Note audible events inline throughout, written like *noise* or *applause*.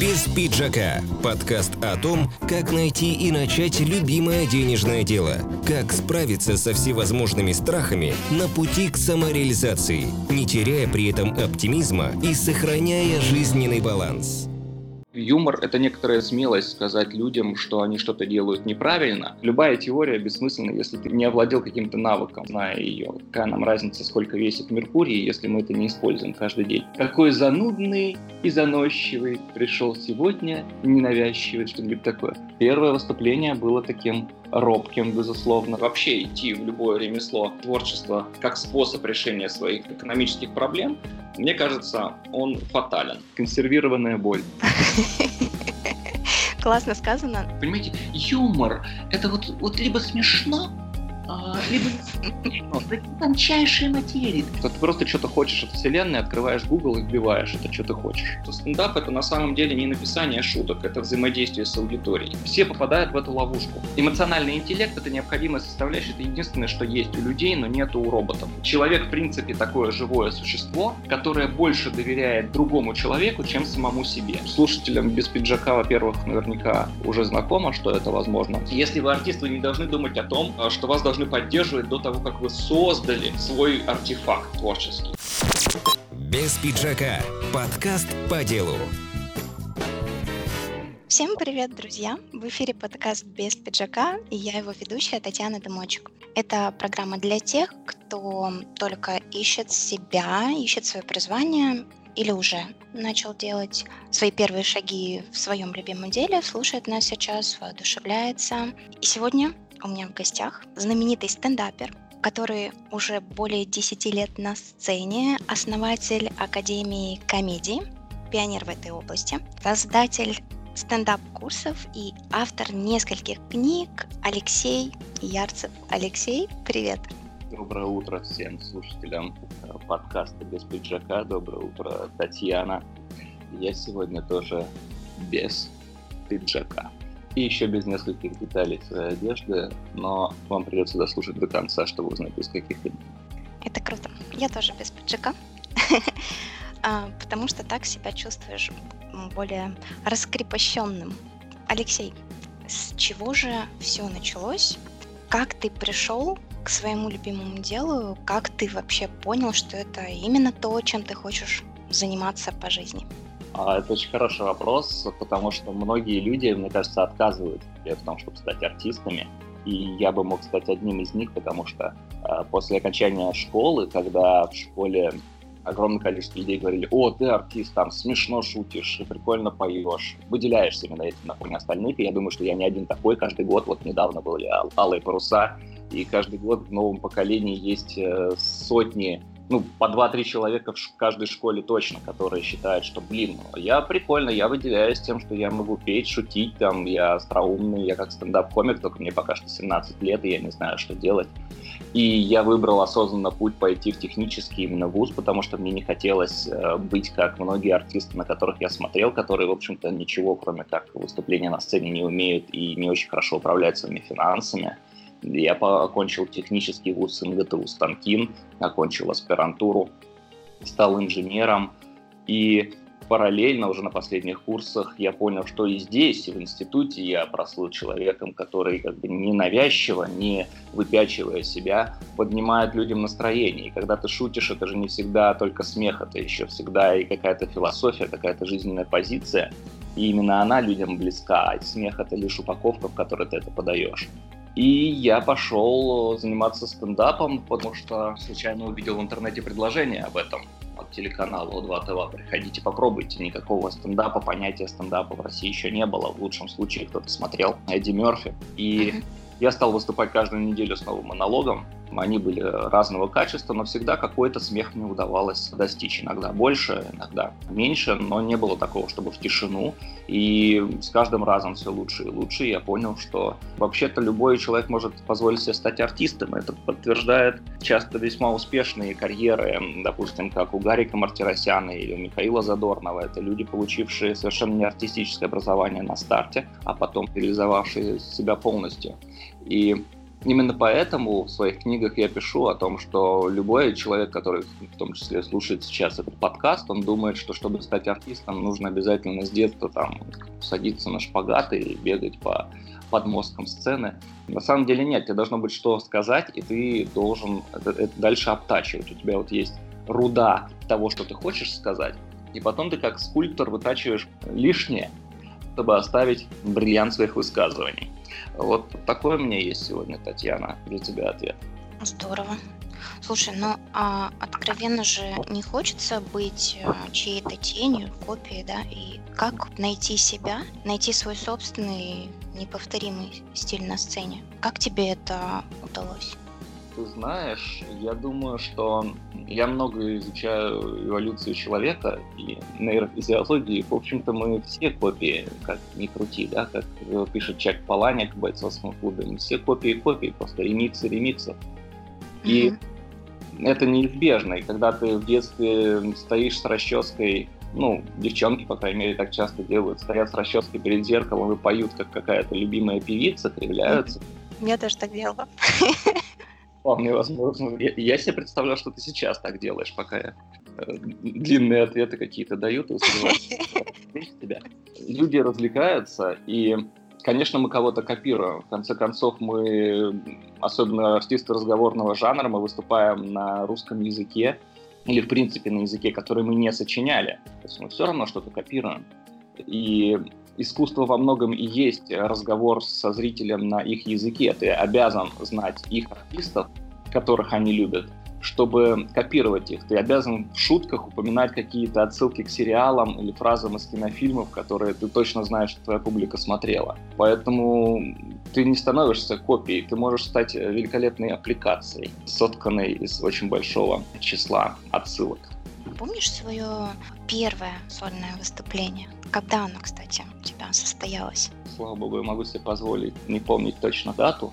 «Без пиджака» – подкаст о том, как найти и начать любимое денежное дело, как справиться со всевозможными страхами на пути к самореализации, не теряя при этом оптимизма и сохраняя жизненный баланс. Юмор — это некоторая смелость сказать людям, что они что-то делают неправильно. Любая теория бессмысленна, если ты не овладел каким-то навыком, зная ее. Какая нам разница, сколько весит Меркурий, если мы это не используем каждый день. Какой занудный и заносчивый пришел сегодня, ненавязчивый, что-нибудь такое. Первое выступление было таким робким, безусловно. Вообще идти в любое ремесло, творчество как способ решения своих экономических проблем, мне кажется, он фатален. Консервированная боль. Классно сказано. Понимаете, юмор — это вот, вот либо смешно, либо ну, тончайшие материи. Ты просто что-то хочешь от вселенной, открываешь Google и вбиваешь это, что ты хочешь. То стендап — это на самом деле не написание шуток, это взаимодействие с аудиторией. Все попадают в эту ловушку. Эмоциональный интеллект — это необходимая составляющая, это единственное, что есть у людей, но нет у роботов. Человек, в принципе, такое живое существо, которое больше доверяет другому человеку, чем самому себе. Слушателям без пиджака, во-первых, наверняка уже знакомо, что это возможно. Если вы артист, вы не должны думать о том, что вас должны должны поддерживать до того, как вы создали свой артефакт творческий. Без пиджака. Подкаст по делу. Всем привет, друзья! В эфире подкаст «Без пиджака» и я его ведущая Татьяна Дымочек. Это программа для тех, кто только ищет себя, ищет свое призвание или уже начал делать свои первые шаги в своем любимом деле, слушает нас сейчас, воодушевляется. И сегодня у меня в гостях знаменитый стендапер, который уже более 10 лет на сцене, основатель Академии комедии, пионер в этой области, создатель стендап-курсов и автор нескольких книг Алексей Ярцев. Алексей, привет! Доброе утро всем слушателям э, подкаста «Без пиджака». Доброе утро, Татьяна. Я сегодня тоже без пиджака и еще без нескольких деталей своей одежды, но вам придется дослушать до конца, чтобы узнать, из каких именно. Это круто. Я тоже без пиджака, *laughs* а, потому что так себя чувствуешь более раскрепощенным. Алексей, с чего же все началось? Как ты пришел к своему любимому делу? Как ты вообще понял, что это именно то, чем ты хочешь заниматься по жизни? А, это очень хороший вопрос, потому что многие люди, мне кажется, отказывают в том, чтобы стать артистами. И я бы мог стать одним из них, потому что а, после окончания школы, когда в школе огромное количество людей говорили, о, ты артист, там смешно шутишь, прикольно поешь, выделяешься именно этим на фоне остальных, и я думаю, что я не один такой, каждый год, вот недавно были «Алые паруса», и каждый год в новом поколении есть э, сотни ну, по 2-3 человека в каждой школе точно, которые считают, что, блин, я прикольно, я выделяюсь тем, что я могу петь, шутить, там, я остроумный, я как стендап-комик, только мне пока что 17 лет, и я не знаю, что делать. И я выбрал осознанно путь пойти в технический именно вуз, потому что мне не хотелось э, быть как многие артисты, на которых я смотрел, которые, в общем-то, ничего, кроме как выступления на сцене не умеют и не очень хорошо управляют своими финансами. Я окончил технический вуз МГТУ Станкин, окончил аспирантуру, стал инженером. И параллельно уже на последних курсах я понял, что и здесь, и в институте я прослыл человеком, который как бы ненавязчиво, не выпячивая себя, поднимает людям настроение. И когда ты шутишь, это же не всегда только смех, это еще всегда и какая-то философия, какая-то жизненная позиция. И именно она людям близка, а смех — это лишь упаковка, в которой ты это подаешь. И я пошел заниматься стендапом, потому что случайно увидел в интернете предложение об этом от телеканала О2 ТВ. Приходите, попробуйте. Никакого стендапа, понятия стендапа в России еще не было. В лучшем случае кто-то смотрел Эдди Мерфи. И я стал выступать каждую неделю с новым монологом. Они были разного качества, но всегда какой-то смех мне удавалось достичь. Иногда больше, иногда меньше, но не было такого, чтобы в тишину. И с каждым разом все лучше и лучше. Я понял, что вообще-то любой человек может позволить себе стать артистом. Это подтверждает часто весьма успешные карьеры, допустим, как у Гарика Мартиросяна или у Михаила Задорнова. Это люди, получившие совершенно не артистическое образование на старте, а потом реализовавшие себя полностью. И Именно поэтому в своих книгах я пишу о том, что любой человек, который в том числе слушает сейчас этот подкаст, он думает, что чтобы стать артистом, нужно обязательно с детства там садиться на шпагаты и бегать по подмосткам сцены. На самом деле нет, тебе должно быть что сказать, и ты должен это, дальше обтачивать. У тебя вот есть руда того, что ты хочешь сказать, и потом ты как скульптор вытачиваешь лишнее, чтобы оставить бриллиант своих высказываний. Вот такой у меня есть сегодня, Татьяна, для тебя ответ. Здорово. Слушай, ну а откровенно же не хочется быть э, чьей-то тенью, копией, да? И как найти себя, найти свой собственный неповторимый стиль на сцене? Как тебе это удалось? Ты знаешь, я думаю, что я много изучаю эволюцию человека и нейрофизиологии. В общем-то, мы все копии, как ни крути, да, как пишет Чак Паланик в бойцовском клубе. Мы все копии копии, просто ремиксы ремиксов. И mm-hmm. это неизбежно. И когда ты в детстве стоишь с расческой ну, девчонки, по крайней мере, так часто делают, стоят с расческой перед зеркалом и поют, как какая-то любимая певица, кривляются. Я тоже так делала. *laughs* Вполне возможно. Я, я себе представлял, что ты сейчас так делаешь, пока я э, длинные ответы какие-то дают. Люди развлекаются, и, конечно, мы кого-то копируем. В конце концов, мы, особенно артисты разговорного жанра, мы выступаем на русском языке, или, в принципе, на языке, который мы не сочиняли. То есть мы все равно что-то копируем. И искусство во многом и есть разговор со зрителем на их языке. Ты обязан знать их артистов, которых они любят, чтобы копировать их. Ты обязан в шутках упоминать какие-то отсылки к сериалам или фразам из кинофильмов, которые ты точно знаешь, что твоя публика смотрела. Поэтому ты не становишься копией, ты можешь стать великолепной аппликацией, сотканной из очень большого числа отсылок. Помнишь свое первое сольное выступление? Когда оно, кстати, у тебя состоялось? Слава богу, я могу себе позволить не помнить точно дату,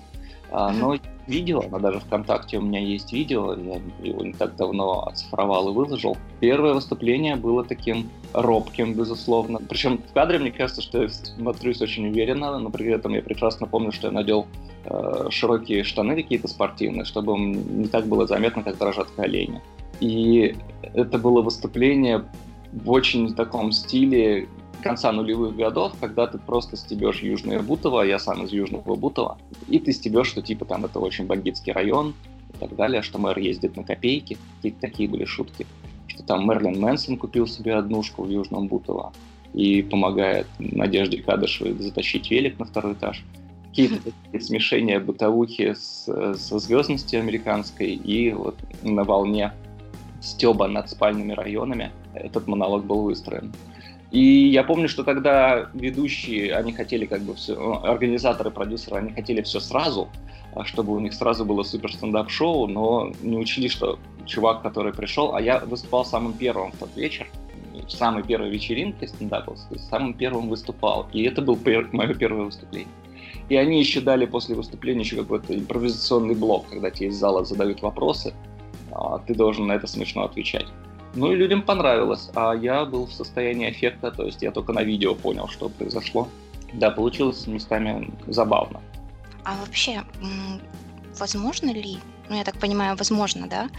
а, но видео, но даже ВКонтакте у меня есть видео, я его не так давно оцифровал и выложил. Первое выступление было таким робким, безусловно. Причем в кадре мне кажется, что я смотрюсь очень уверенно, но при этом я прекрасно помню, что я надел э, широкие штаны какие-то спортивные, чтобы не так было заметно, как дрожат колени. И это было выступление в очень таком стиле конца нулевых годов, когда ты просто стебешь Южное Бутово, я сам из Южного Бутова, и ты стебешь, что типа там это очень бандитский район и так далее, что мэр ездит на копейки, какие-то такие были шутки, что там Мерлин Мэнсон купил себе однушку в Южном Бутово и помогает Надежде Кадышевой затащить велик на второй этаж. Какие-то *laughs* смешения бытовухи с, со звездностью американской и вот на волне стеба над спальными районами этот монолог был выстроен. И я помню, что тогда ведущие, они хотели как бы все, ну, организаторы, продюсеры, они хотели все сразу, а чтобы у них сразу было супер стендап-шоу, но не учли, что чувак, который пришел, а я выступал самым первым в тот вечер, в самой первой вечеринке стендаповской, самым первым выступал. И это был пер- мое первое выступление. И они еще дали после выступления еще какой-то импровизационный блок, когда тебе из зала задают вопросы, ты должен на это смешно отвечать. Ну и людям понравилось, а я был в состоянии эффекта, то есть я только на видео понял, что произошло. Да, получилось местами забавно. А вообще, возможно ли, ну я так понимаю, возможно, да,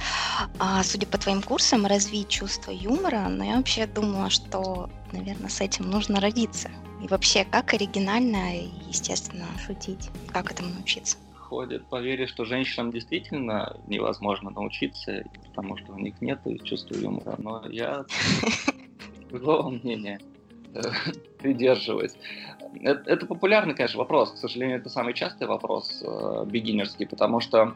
а, судя по твоим курсам, развить чувство юмора, но я вообще думала, что, наверное, с этим нужно родиться. И вообще, как оригинально и, естественно, шутить, как этому научиться? Ходят поверье, что женщинам действительно невозможно научиться, потому что у них нет чувства юмора. Но я *laughs* другого мнения э, *laughs* придерживаюсь. Это, это популярный, конечно, вопрос. К сожалению, это самый частый вопрос э, бегинерский, потому что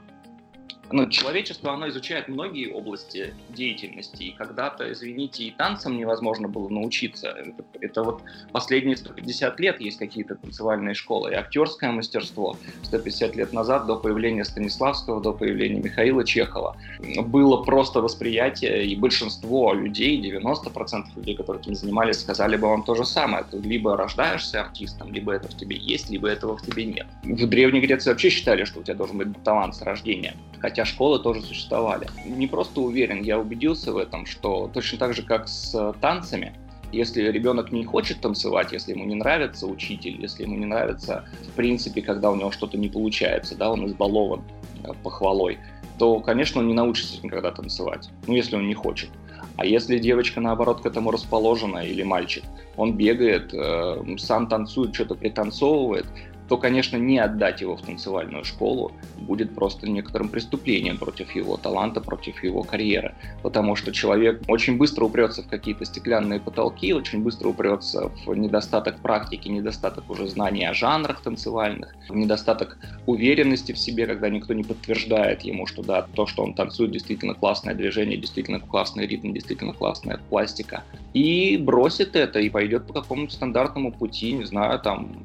ну, человечество, оно изучает многие области деятельности, и когда-то, извините, и танцам невозможно было научиться. Это, это вот последние 150 лет есть какие-то танцевальные школы, и актерское мастерство 150 лет назад, до появления Станиславского, до появления Михаила Чехова, было просто восприятие, и большинство людей, 90% людей, которые этим занимались, сказали бы вам то же самое. Ты либо рождаешься артистом, либо это в тебе есть, либо этого в тебе нет. В Древней Греции вообще считали, что у тебя должен быть талант с рождения. Хотя хотя школы тоже существовали. Не просто уверен, я убедился в этом, что точно так же, как с танцами, Если ребенок не хочет танцевать, если ему не нравится учитель, если ему не нравится, в принципе, когда у него что-то не получается, да, он избалован э, похвалой, то, конечно, он не научится никогда танцевать, ну, если он не хочет. А если девочка, наоборот, к этому расположена, или мальчик, он бегает, э, сам танцует, что-то пританцовывает, то, конечно, не отдать его в танцевальную школу будет просто некоторым преступлением против его таланта, против его карьеры. Потому что человек очень быстро упрется в какие-то стеклянные потолки, очень быстро упрется в недостаток практики, недостаток уже знаний о жанрах танцевальных, в недостаток уверенности в себе, когда никто не подтверждает ему, что да, то, что он танцует, действительно классное движение, действительно классный ритм, действительно классная пластика. И бросит это и пойдет по какому-то стандартному пути, не знаю, там,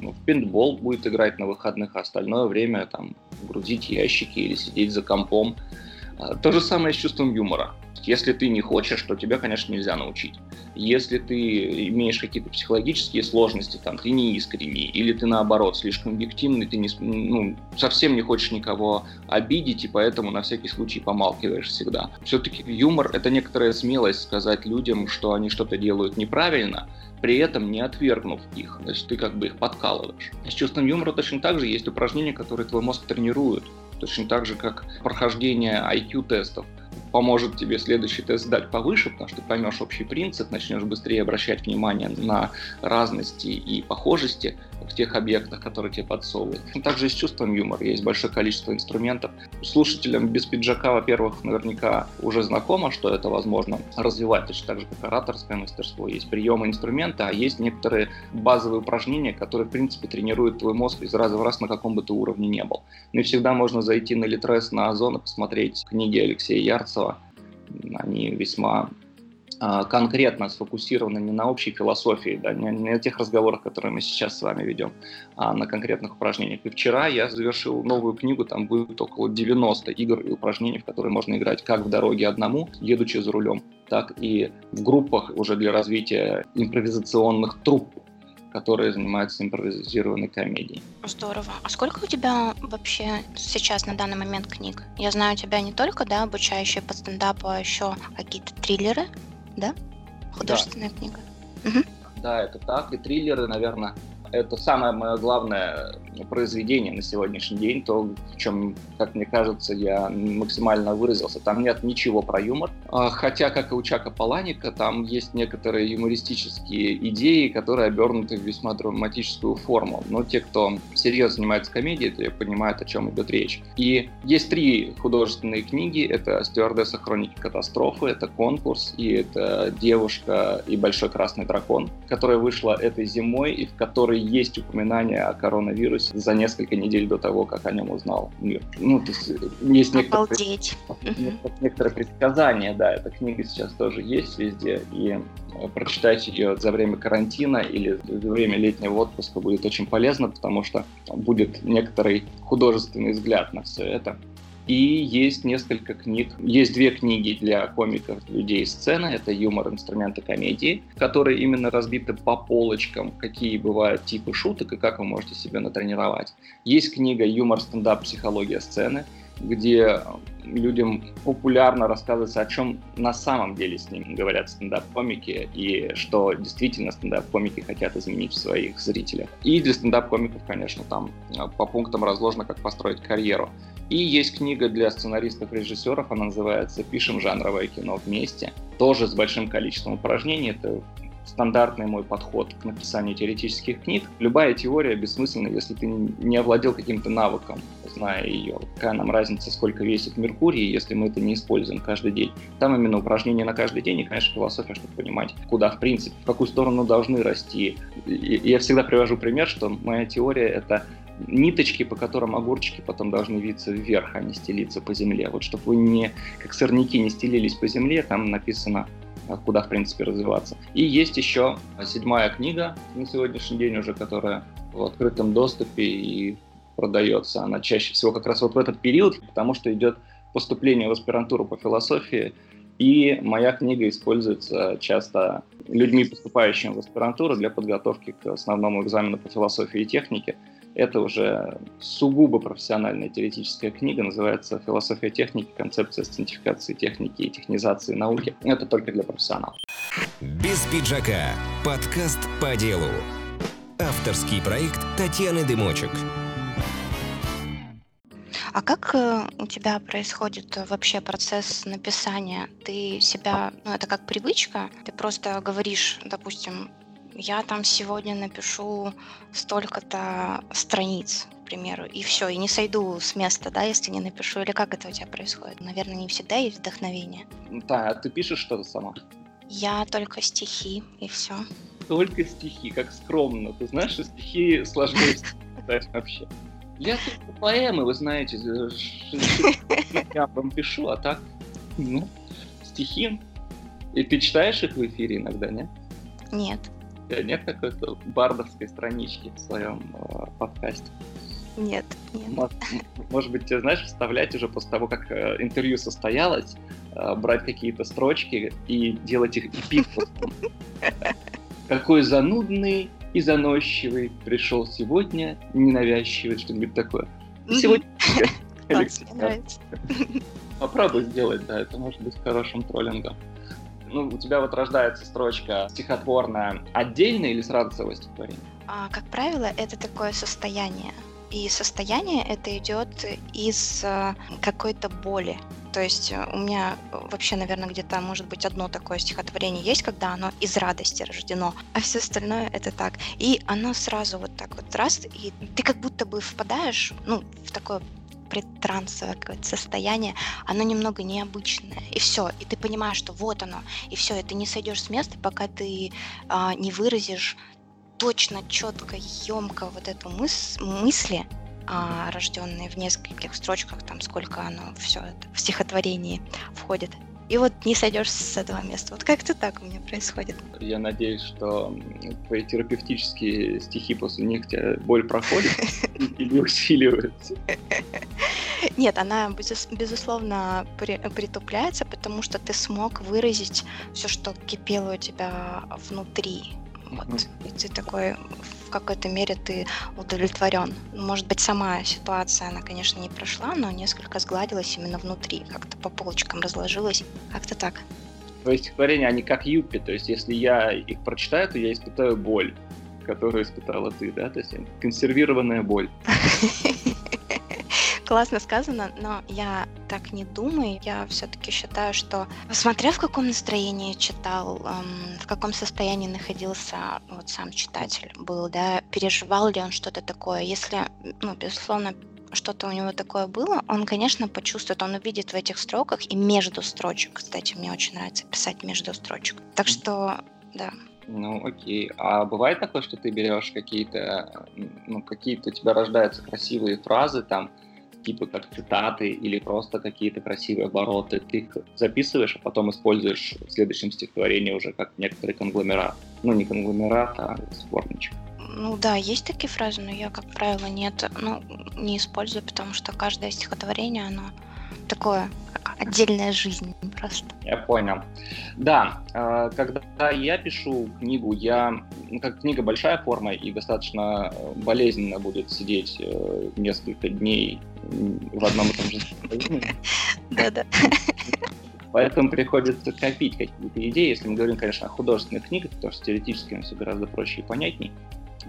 ну, в пинтбол будет играть на выходных, а остальное время там грузить ящики или сидеть за компом. А, то же самое с чувством юмора. Если ты не хочешь, то тебя, конечно, нельзя научить. Если ты имеешь какие-то психологические сложности, там, ты не искренний, или ты, наоборот, слишком объективный, ты не, ну, совсем не хочешь никого обидеть, и поэтому на всякий случай помалкиваешь всегда. Все-таки юмор — это некоторая смелость сказать людям, что они что-то делают неправильно, при этом не отвергнув их. Значит, ты как бы их подкалываешь. С чувством юмора точно так же есть упражнения, которые твой мозг тренируют. Точно так же, как прохождение IQ-тестов поможет тебе следующий тест сдать повыше, потому что поймешь общий принцип, начнешь быстрее обращать внимание на разности и похожести в тех объектах, которые тебе подсовывают. Также и с чувством юмора есть большое количество инструментов. Слушателям без пиджака, во-первых, наверняка уже знакомо, что это возможно развивать, точно так же, как ораторское мастерство. Есть приемы, инструменты, а есть некоторые базовые упражнения, которые, в принципе, тренируют твой мозг из раза в раз на каком бы ты уровне не был. Ну и всегда можно зайти на Литрес, на Озон и посмотреть книги Алексея Ярцева. Они весьма конкретно сфокусированы не на общей философии, да, не, на тех разговорах, которые мы сейчас с вами ведем, а на конкретных упражнениях. И вчера я завершил новую книгу, там будет около 90 игр и упражнений, в которые можно играть как в дороге одному, едучи за рулем, так и в группах уже для развития импровизационных труп, которые занимаются импровизированной комедией. Здорово. А сколько у тебя вообще сейчас на данный момент книг? Я знаю у тебя не только да, обучающие по стендапу, а еще какие-то триллеры да? Художественная да. книга. Угу. Да, это так. И триллеры, наверное, это самое мое главное произведение на сегодняшний день, то, в чем, как мне кажется, я максимально выразился. Там нет ничего про юмор, а, хотя, как и у Чака Паланика, там есть некоторые юмористические идеи, которые обернуты в весьма драматическую форму. Но те, кто серьезно занимается комедией, то понимают, о чем идет речь. И есть три художественные книги. Это «Стюардесса. Хроники катастрофы», это «Конкурс» и это «Девушка и большой красный дракон», которая вышла этой зимой и в которой есть упоминание о коронавирусе за несколько недель до того, как о нем узнал мир. Ну, то есть есть некоторые, некоторые предсказания, да, эта книга сейчас тоже есть везде, и э, прочитать ее за время карантина или за время летнего отпуска будет очень полезно, потому что будет некоторый художественный взгляд на все это. И есть несколько книг, есть две книги для комиков людей сцены, это «Юмор, инструменты комедии», которые именно разбиты по полочкам, какие бывают типы шуток и как вы можете себя натренировать. Есть книга «Юмор, стендап, психология сцены», где людям популярно рассказывается, о чем на самом деле с ними говорят стендап-комики и что действительно стендап-комики хотят изменить в своих зрителях. И для стендап-комиков, конечно, там по пунктам разложено, как построить карьеру. И есть книга для сценаристов-режиссеров, она называется «Пишем жанровое кино вместе». Тоже с большим количеством упражнений. Это стандартный мой подход к написанию теоретических книг. Любая теория бессмысленна, если ты не овладел каким-то навыком, зная ее. Какая нам разница, сколько весит Меркурий, если мы это не используем каждый день. Там именно упражнения на каждый день и, конечно, философия, чтобы понимать, куда, в принципе, в какую сторону должны расти. Я всегда привожу пример, что моя теория — это ниточки, по которым огурчики потом должны виться вверх, а не стелиться по земле. Вот чтобы вы не, как сорняки, не стелились по земле, там написано а, куда, в принципе, развиваться. И есть еще седьмая книга на сегодняшний день уже, которая в открытом доступе и продается. Она чаще всего как раз вот в этот период, потому что идет поступление в аспирантуру по философии, и моя книга используется часто людьми, поступающими в аспирантуру для подготовки к основному экзамену по философии и технике. Это уже сугубо профессиональная теоретическая книга, называется «Философия техники. Концепция сцентификации техники и технизации науки». Это только для профессионалов. Без пиджака. Подкаст по делу. Авторский проект Татьяны Дымочек. А как э, у тебя происходит вообще процесс написания? Ты себя, ну это как привычка, ты просто говоришь, допустим, я там сегодня напишу столько-то страниц, к примеру, и все, и не сойду с места, да, если не напишу, или как это у тебя происходит? Наверное, не всегда есть вдохновение. Да, а ты пишешь что-то сама? Я только стихи, и все. Только стихи, как скромно. Ты знаешь, что стихи сложнее вообще. Я только поэмы, вы знаете, я вам пишу, а так, ну, стихи. И ты читаешь их в эфире иногда, нет? Нет. Нет какой-то бардовской странички в своем э, подкасте? Нет, нет. Может, может быть, тебе, знаешь, вставлять уже после того, как э, интервью состоялось, э, брать какие-то строчки и делать их эпитфосом. Какой занудный и заносчивый пришел сегодня, ненавязчивый, что-нибудь такое. Сегодня... *laughs* Попробуй сделать, да, это может быть хорошим троллингом. Ну, у тебя вот рождается строчка стихотворная отдельно или сразу целое стихотворение? А, как правило, это такое состояние. И состояние это идет из э, какой-то боли. То есть э, у меня вообще, наверное, где-то, может быть, одно такое стихотворение есть, когда оно из радости рождено, а все остальное это так. И оно сразу вот так вот раз, и ты как будто бы впадаешь, ну, в такое предтрансовое какое-то состояние, оно немного необычное. И все, и ты понимаешь, что вот оно, и все, и ты не сойдешь с места, пока ты а, не выразишь точно, четко, емко вот эту мыс мысли, а, рожденные в нескольких строчках, там сколько оно все это в стихотворении входит. И вот не сойдешь с этого места. Вот как-то так у меня происходит. Я надеюсь, что твои терапевтические стихи после них тебя боль проходит или усиливается. Нет, она безусловно притупляется, потому что ты смог выразить все, что кипело у тебя внутри. Вот. И ты такой, в какой-то мере ты удовлетворен. Может быть, сама ситуация, она, конечно, не прошла, но несколько сгладилась именно внутри, как-то по полочкам разложилась. Как-то так. Твои стихотворения, они как юппи, то есть если я их прочитаю, то я испытаю боль, которую испытала ты, да? То есть консервированная боль. *laughs* классно сказано, но я так не думаю. Я все-таки считаю, что смотря в каком настроении читал, эм, в каком состоянии находился вот сам читатель был, да, переживал ли он что-то такое. Если, ну, безусловно, что-то у него такое было, он, конечно, почувствует, он увидит в этих строках и между строчек. Кстати, мне очень нравится писать между строчек. Так что, да. Ну, окей. А бывает такое, что ты берешь какие-то, ну, какие-то у тебя рождаются красивые фразы, там, типа как цитаты или просто какие-то красивые обороты, ты их записываешь, а потом используешь в следующем стихотворении уже как некоторый конгломерат. Ну, не конгломерат, а сборничек. Ну да, есть такие фразы, но я, как правило, нет, ну, не использую, потому что каждое стихотворение, оно такое, отдельная жизнь просто. Я понял. Да, э, когда я пишу книгу, я, ну, как книга большая форма и достаточно э, болезненно будет сидеть э, несколько дней в одном и том же *laughs* Да-да. Поэтому приходится копить какие-то идеи. Если мы говорим, конечно, о художественных книгах, потому что теоретически все гораздо проще и понятней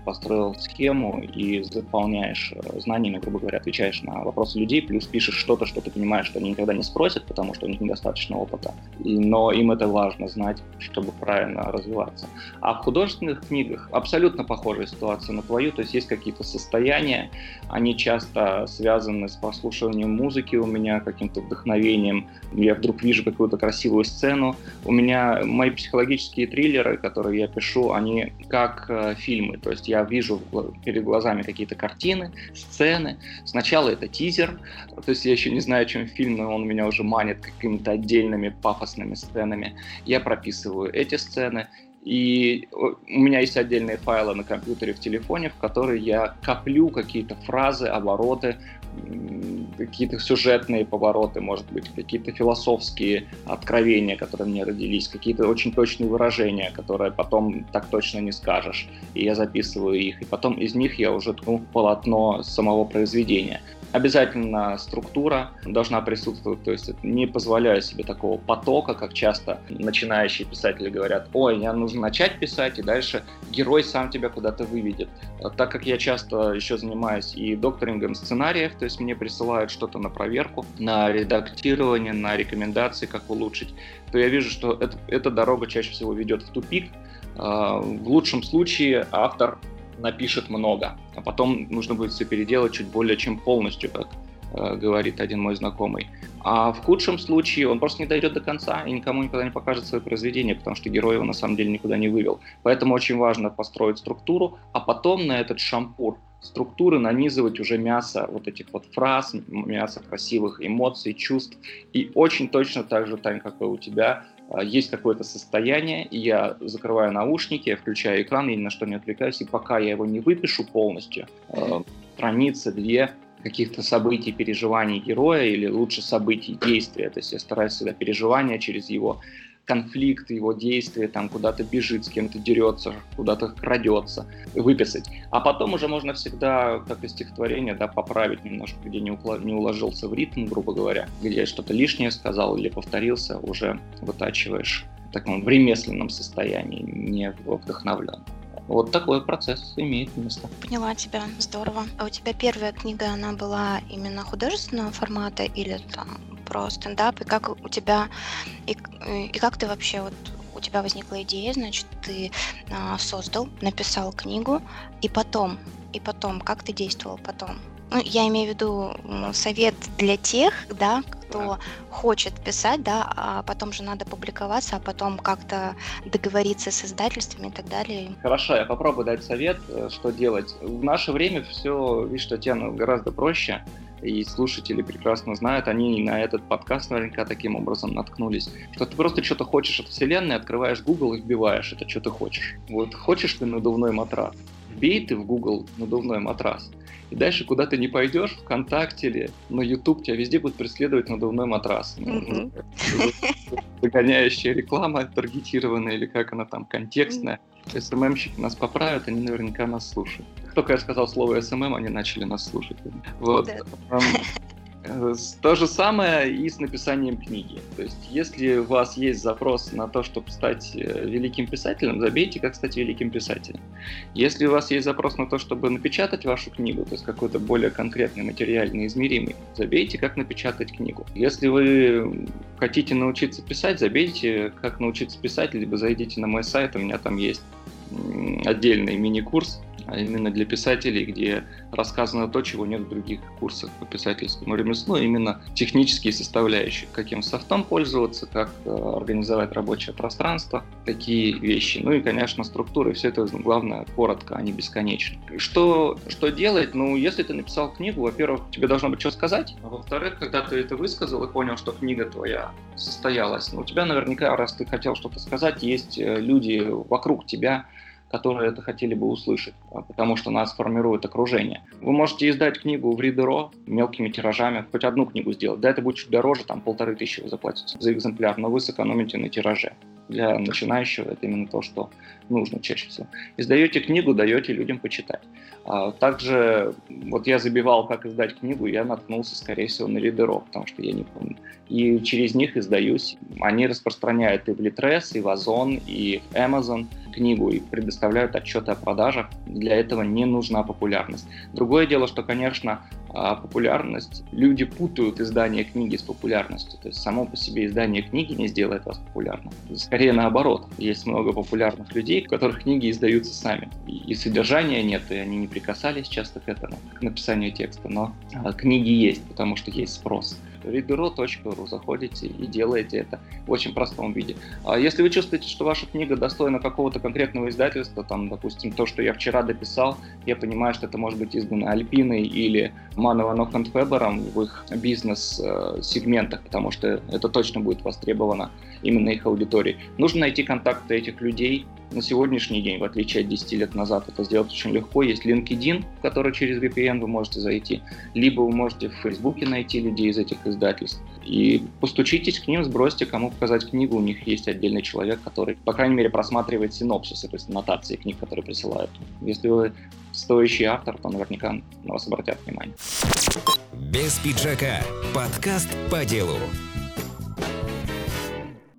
построил схему и заполняешь э, знаниями, грубо говоря, отвечаешь на вопросы людей, плюс пишешь что-то, что ты понимаешь, что они никогда не спросят, потому что у них недостаточно опыта. И, но им это важно знать, чтобы правильно развиваться. А в художественных книгах абсолютно похожая ситуация на твою, то есть есть какие-то состояния, они часто связаны с прослушиванием музыки у меня, каким-то вдохновением, я вдруг вижу какую-то красивую сцену. У меня мои психологические триллеры, которые я пишу, они как э, фильмы, то есть я вижу перед глазами какие-то картины, сцены. Сначала это тизер, то есть я еще не знаю, чем фильм, но он меня уже манит какими-то отдельными пафосными сценами. Я прописываю эти сцены, И у меня есть отдельные файлы на компьютере в телефоне, в которые я коплю какие-то фразы, обороты, какие-то сюжетные повороты, может быть, какие-то философские откровения, которые мне родились, какие-то очень точные выражения, которые потом так точно не скажешь. И я записываю их, и потом из них я уже ткну полотно самого произведения. Обязательно структура должна присутствовать, то есть не позволяю себе такого потока, как часто начинающие писатели говорят, ой, я нужно начать писать, и дальше герой сам тебя куда-то выведет. Так как я часто еще занимаюсь и докторингом сценариев, то есть мне присылают что-то на проверку, на редактирование, на рекомендации, как улучшить, то я вижу, что это, эта дорога чаще всего ведет в тупик. А, в лучшем случае автор напишет много, а потом нужно будет все переделать чуть более чем полностью, как э, говорит один мой знакомый. А в худшем случае он просто не дойдет до конца и никому никогда не покажет свое произведение, потому что герой его на самом деле никуда не вывел. Поэтому очень важно построить структуру, а потом на этот шампур структуры нанизывать уже мясо вот этих вот фраз, мясо красивых эмоций, чувств. И очень точно так же, Тань, как и у тебя, есть какое-то состояние, я закрываю наушники, я включаю экран, я ни на что не отвлекаюсь, и пока я его не выпишу полностью, э, страницы, две каких-то событий, переживаний героя, или лучше событий, действия, то есть я стараюсь всегда переживания через его конфликт, его действия, там куда-то бежит, с кем-то дерется, куда-то крадется, выписать. А потом уже можно всегда, как и стихотворение, да, поправить немножко, где не, укла- не уложился в ритм, грубо говоря, где что-то лишнее сказал или повторился, уже вытачиваешь в таком в ремесленном состоянии, не вдохновленном. Вот такой процесс имеет место. Поняла тебя, здорово. А у тебя первая книга, она была именно художественного формата или там про стендап, и как у тебя, и, и как ты вообще вот у тебя возникла идея, значит, ты а, создал, написал книгу, и потом, и потом, как ты действовал потом? Ну, я имею в виду совет для тех, да, кто хочет писать, да, а потом же надо публиковаться, а потом как-то договориться с издательствами и так далее. Хорошо, я попробую дать совет, э, что делать. В наше время все, видишь, Татьяна, гораздо проще и слушатели прекрасно знают, они на этот подкаст наверняка таким образом наткнулись, что ты просто что-то хочешь от вселенной, открываешь Google и вбиваешь это, что ты хочешь. Вот хочешь ты надувной матрас, вбей ты в Google надувной матрас, и дальше куда ты не пойдешь, ВКонтакте или на YouTube тебя везде будет преследовать надувной матрас. Загоняющая реклама таргетированная или как она там, контекстная. SMM щики нас поправят, они наверняка нас слушают. Только я сказал слово SMM, они начали нас слушать. Вот. Э, то же самое и с написанием книги. То есть, если у вас есть запрос на то, чтобы стать э, великим писателем, забейте, как стать великим писателем. Если у вас есть запрос на то, чтобы напечатать вашу книгу, то есть какой-то более конкретный, материальный, измеримый, забейте, как напечатать книгу. Если вы хотите научиться писать, забейте, как научиться писать, либо зайдите на мой сайт, у меня там есть отдельный мини-курс а именно для писателей, где рассказано то, чего нет в других курсах по писательскому ремеслу, именно технические составляющие, каким софтом пользоваться, как э, организовать рабочее пространство, такие вещи. Ну и, конечно, структуры, все это, главное, коротко, а не бесконечно. Что, что делать? Ну, если ты написал книгу, во-первых, тебе должно быть что сказать, а во-вторых, когда ты это высказал и понял, что книга твоя состоялась, ну, у тебя наверняка, раз ты хотел что-то сказать, есть э, люди вокруг тебя, которые это хотели бы услышать, а, потому что нас формирует окружение. Вы можете издать книгу в Ридеро мелкими тиражами, хоть одну книгу сделать. Да, это будет чуть дороже, там полторы тысячи вы заплатите за экземпляр, но вы сэкономите на тираже. Для начинающего это именно то, что нужно чаще всего. Издаете книгу, даете людям почитать. А также, вот я забивал, как издать книгу, я наткнулся, скорее всего, на Ридеро, потому что я не помню. И через них издаюсь. Они распространяют и в Litres, и в Озон, и в Amazon книгу и предоставляют отчеты о продажах. Для этого не нужна популярность. Другое дело, что, конечно, а, популярность, люди путают издание книги с популярностью. То есть само по себе издание книги не сделает вас популярным. Скорее наоборот. Есть много популярных людей, у которых книги издаются сами. И содержания нет, и они не прикасались часто к этому, к написанию текста. Но а, книги есть, потому что есть спрос readero.ru заходите и делаете это в очень простом виде. А если вы чувствуете, что ваша книга достойна какого-то конкретного издательства, там, допустим, то, что я вчера дописал, я понимаю, что это может быть издано Альпиной или Мановано Фебером в их бизнес-сегментах, потому что это точно будет востребовано именно их аудиторией. Нужно найти контакты этих людей, на сегодняшний день, в отличие от 10 лет назад, это сделать очень легко. Есть LinkedIn, в который через VPN вы можете зайти, либо вы можете в Фейсбуке найти людей из этих издательств. И постучитесь к ним, сбросьте, кому показать книгу. У них есть отдельный человек, который, по крайней мере, просматривает синопсисы, то есть аннотации книг, которые присылают. Если вы стоящий автор, то наверняка на вас обратят внимание. Без пиджака. Подкаст по делу.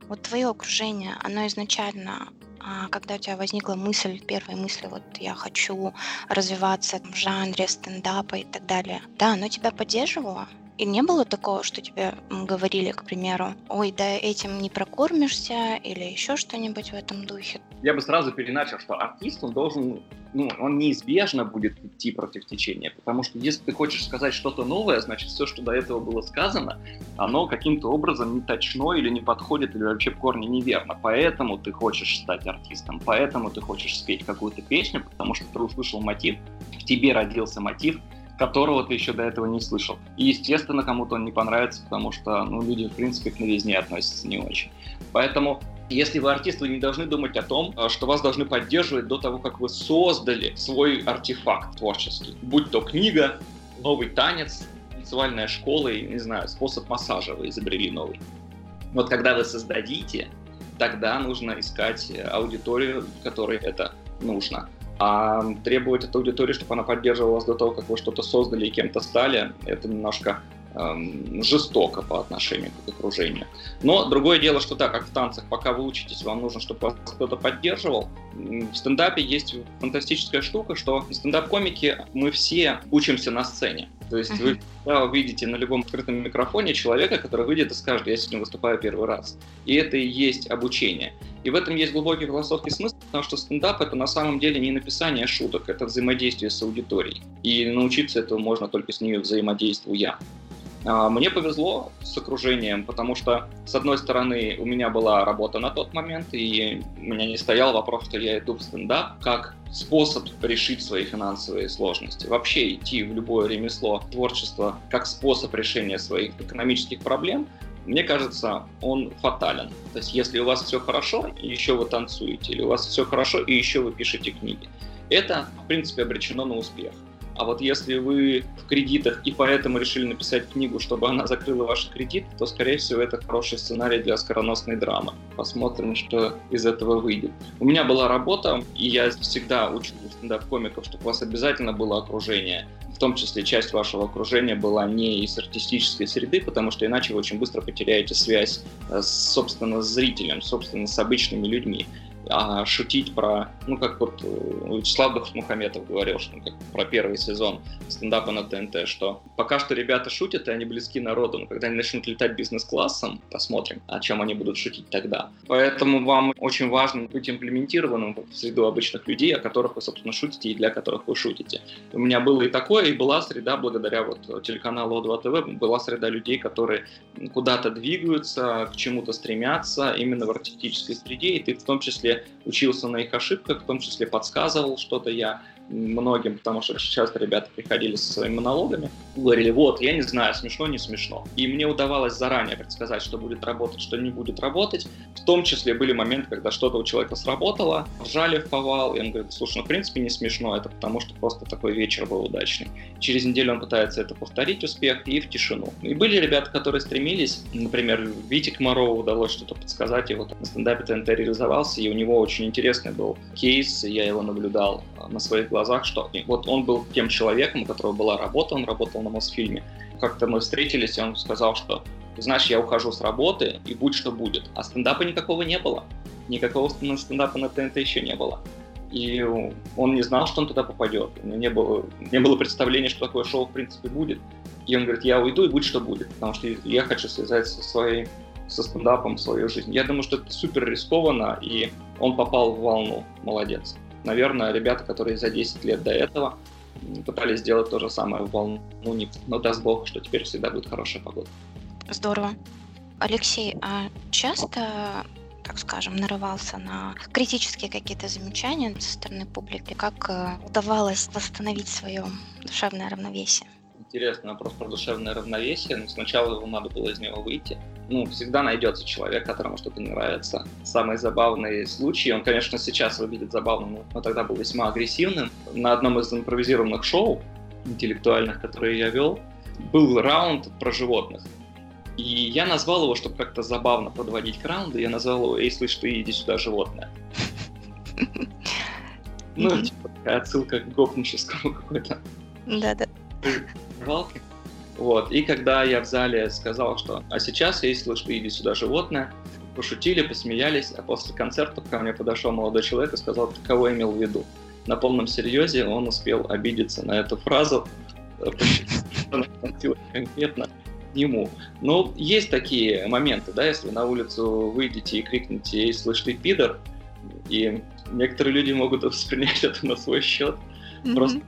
Вот твое окружение, оно изначально а, когда у тебя возникла мысль, первая мысль, вот я хочу развиваться в жанре стендапа и так далее, да, оно тебя поддерживало? И не было такого, что тебе говорили, к примеру, ой, да этим не прокормишься или еще что-нибудь в этом духе? Я бы сразу переначал, что артист, он должен, ну, он неизбежно будет идти против течения, потому что если ты хочешь сказать что-то новое, значит, все, что до этого было сказано, оно каким-то образом не точно или не подходит, или вообще в корне неверно. Поэтому ты хочешь стать артистом, поэтому ты хочешь спеть какую-то песню, потому что ты услышал мотив, в тебе родился мотив, которого ты еще до этого не слышал. И, естественно, кому-то он не понравится, потому что ну, люди, в принципе, к новизне относятся не очень. Поэтому если вы артист, вы не должны думать о том, э, что вас должны поддерживать до того, как вы создали свой артефакт творческий. Будь то книга, новый танец, танцевальная школа и, не знаю, способ массажа вы изобрели новый. Вот когда вы создадите, тогда нужно искать аудиторию, которой это нужно. А требовать от аудитории, чтобы она поддерживала вас до того, как вы что-то создали и кем-то стали, это немножко эм, жестоко по отношению к окружению. Но другое дело, что так, как в танцах, пока вы учитесь, вам нужно, чтобы вас кто-то поддерживал. В стендапе есть фантастическая штука, что в стендап-комике мы все учимся на сцене. То есть вы всегда увидите на любом открытом микрофоне человека, который выйдет и скажет, я сегодня выступаю первый раз. И это и есть обучение. И в этом есть глубокий философский смысл, потому что стендап — это на самом деле не написание шуток, это взаимодействие с аудиторией. И научиться этому можно только с нее взаимодействуя. А, мне повезло с окружением, потому что, с одной стороны, у меня была работа на тот момент, и у меня не стоял вопрос, что я иду в стендап как способ решить свои финансовые сложности. Вообще идти в любое ремесло, творчество как способ решения своих экономических проблем, мне кажется, он фатален. То есть, если у вас все хорошо, и еще вы танцуете, или у вас все хорошо, и еще вы пишете книги, это, в принципе, обречено на успех. А вот если вы в кредитах и поэтому решили написать книгу, чтобы она закрыла ваш кредит, то, скорее всего, это хороший сценарий для скороносной драмы. Посмотрим, что из этого выйдет. У меня была работа, и я всегда учу стендап-комиков, чтобы у вас обязательно было окружение в том числе часть вашего окружения была не из артистической среды, потому что иначе вы очень быстро потеряете связь, э, собственно, с зрителем, собственно, с обычными людьми а шутить про, ну, как вот э, Вячеслав Мухаметов говорил, что ну, как про первый сезон стендапа на ТНТ, что пока что ребята шутят, и они близки народу, но когда они начнут летать бизнес-классом, посмотрим, о чем они будут шутить тогда. Поэтому вам очень важно быть имплементированным в среду обычных людей, о которых вы, собственно, шутите и для которых вы шутите. У меня было и такое, и была среда, благодаря вот телеканалу О2 ТВ, была среда людей, которые куда-то двигаются, к чему-то стремятся, именно в артистической среде, и ты в том числе учился на их ошибках, в том числе подсказывал что-то я многим, потому что часто ребята приходили со своими монологами, говорили, вот, я не знаю, смешно, не смешно. И мне удавалось заранее предсказать, что будет работать, что не будет работать. В том числе были моменты, когда что-то у человека сработало, ржали в повал, и он говорит, слушай, ну, в принципе, не смешно, это потому что просто такой вечер был удачный. Через неделю он пытается это повторить, успех, и в тишину. И были ребята, которые стремились, например, Вите Комарову удалось что-то подсказать, и вот на стендапе ТНТ реализовался, и у него очень интересный был кейс, я его наблюдал на своих глазах, что вот он был тем человеком, у которого была работа, он работал на Мосфильме. Как-то мы встретились, и он сказал, что знаешь, я ухожу с работы, и будь что будет. А стендапа никакого не было. Никакого стендапа на ТНТ еще не было. И он не знал, что он туда попадет. У него не было, не было представления, что такое шоу в принципе будет. И он говорит, я уйду, и будь что будет. Потому что я хочу связать со своей со стендапом свою жизнь. Я думаю, что это супер рискованно, и он попал в волну. Молодец наверное, ребята, которые за 10 лет до этого пытались сделать то же самое в волну, не, но даст бог, что теперь всегда будет хорошая погода. Здорово. Алексей, а часто так скажем, нарывался на критические какие-то замечания со стороны публики. Как э, удавалось восстановить свое душевное равновесие? Интересный вопрос про душевное равновесие. Но сначала его надо было из него выйти. ну, всегда найдется человек, которому что-то не нравится. Самый забавный случай, он, конечно, сейчас выглядит забавным, но тогда был весьма агрессивным. На одном из импровизированных шоу интеллектуальных, которые я вел, был раунд про животных. И я назвал его, чтобы как-то забавно подводить к раунду, я назвал его «Эй, слышь, ты иди сюда, животное». Ну, типа, такая отсылка к гопническому *laughs* какой-то. Да-да. Валки. Вот. И когда я в зале сказал, что «А сейчас, слышь, ты иди сюда, животное», пошутили, посмеялись, а после концерта ко мне подошел молодой человек и сказал, ты кого имел в виду. На полном серьезе он успел обидеться на эту фразу, конкретно нему. Но есть такие моменты, да, если на улицу выйдете и крикнете «Эй, слышь, ты пидор!» и некоторые люди могут *laughs* воспринять это на свой счет, mm-hmm. просто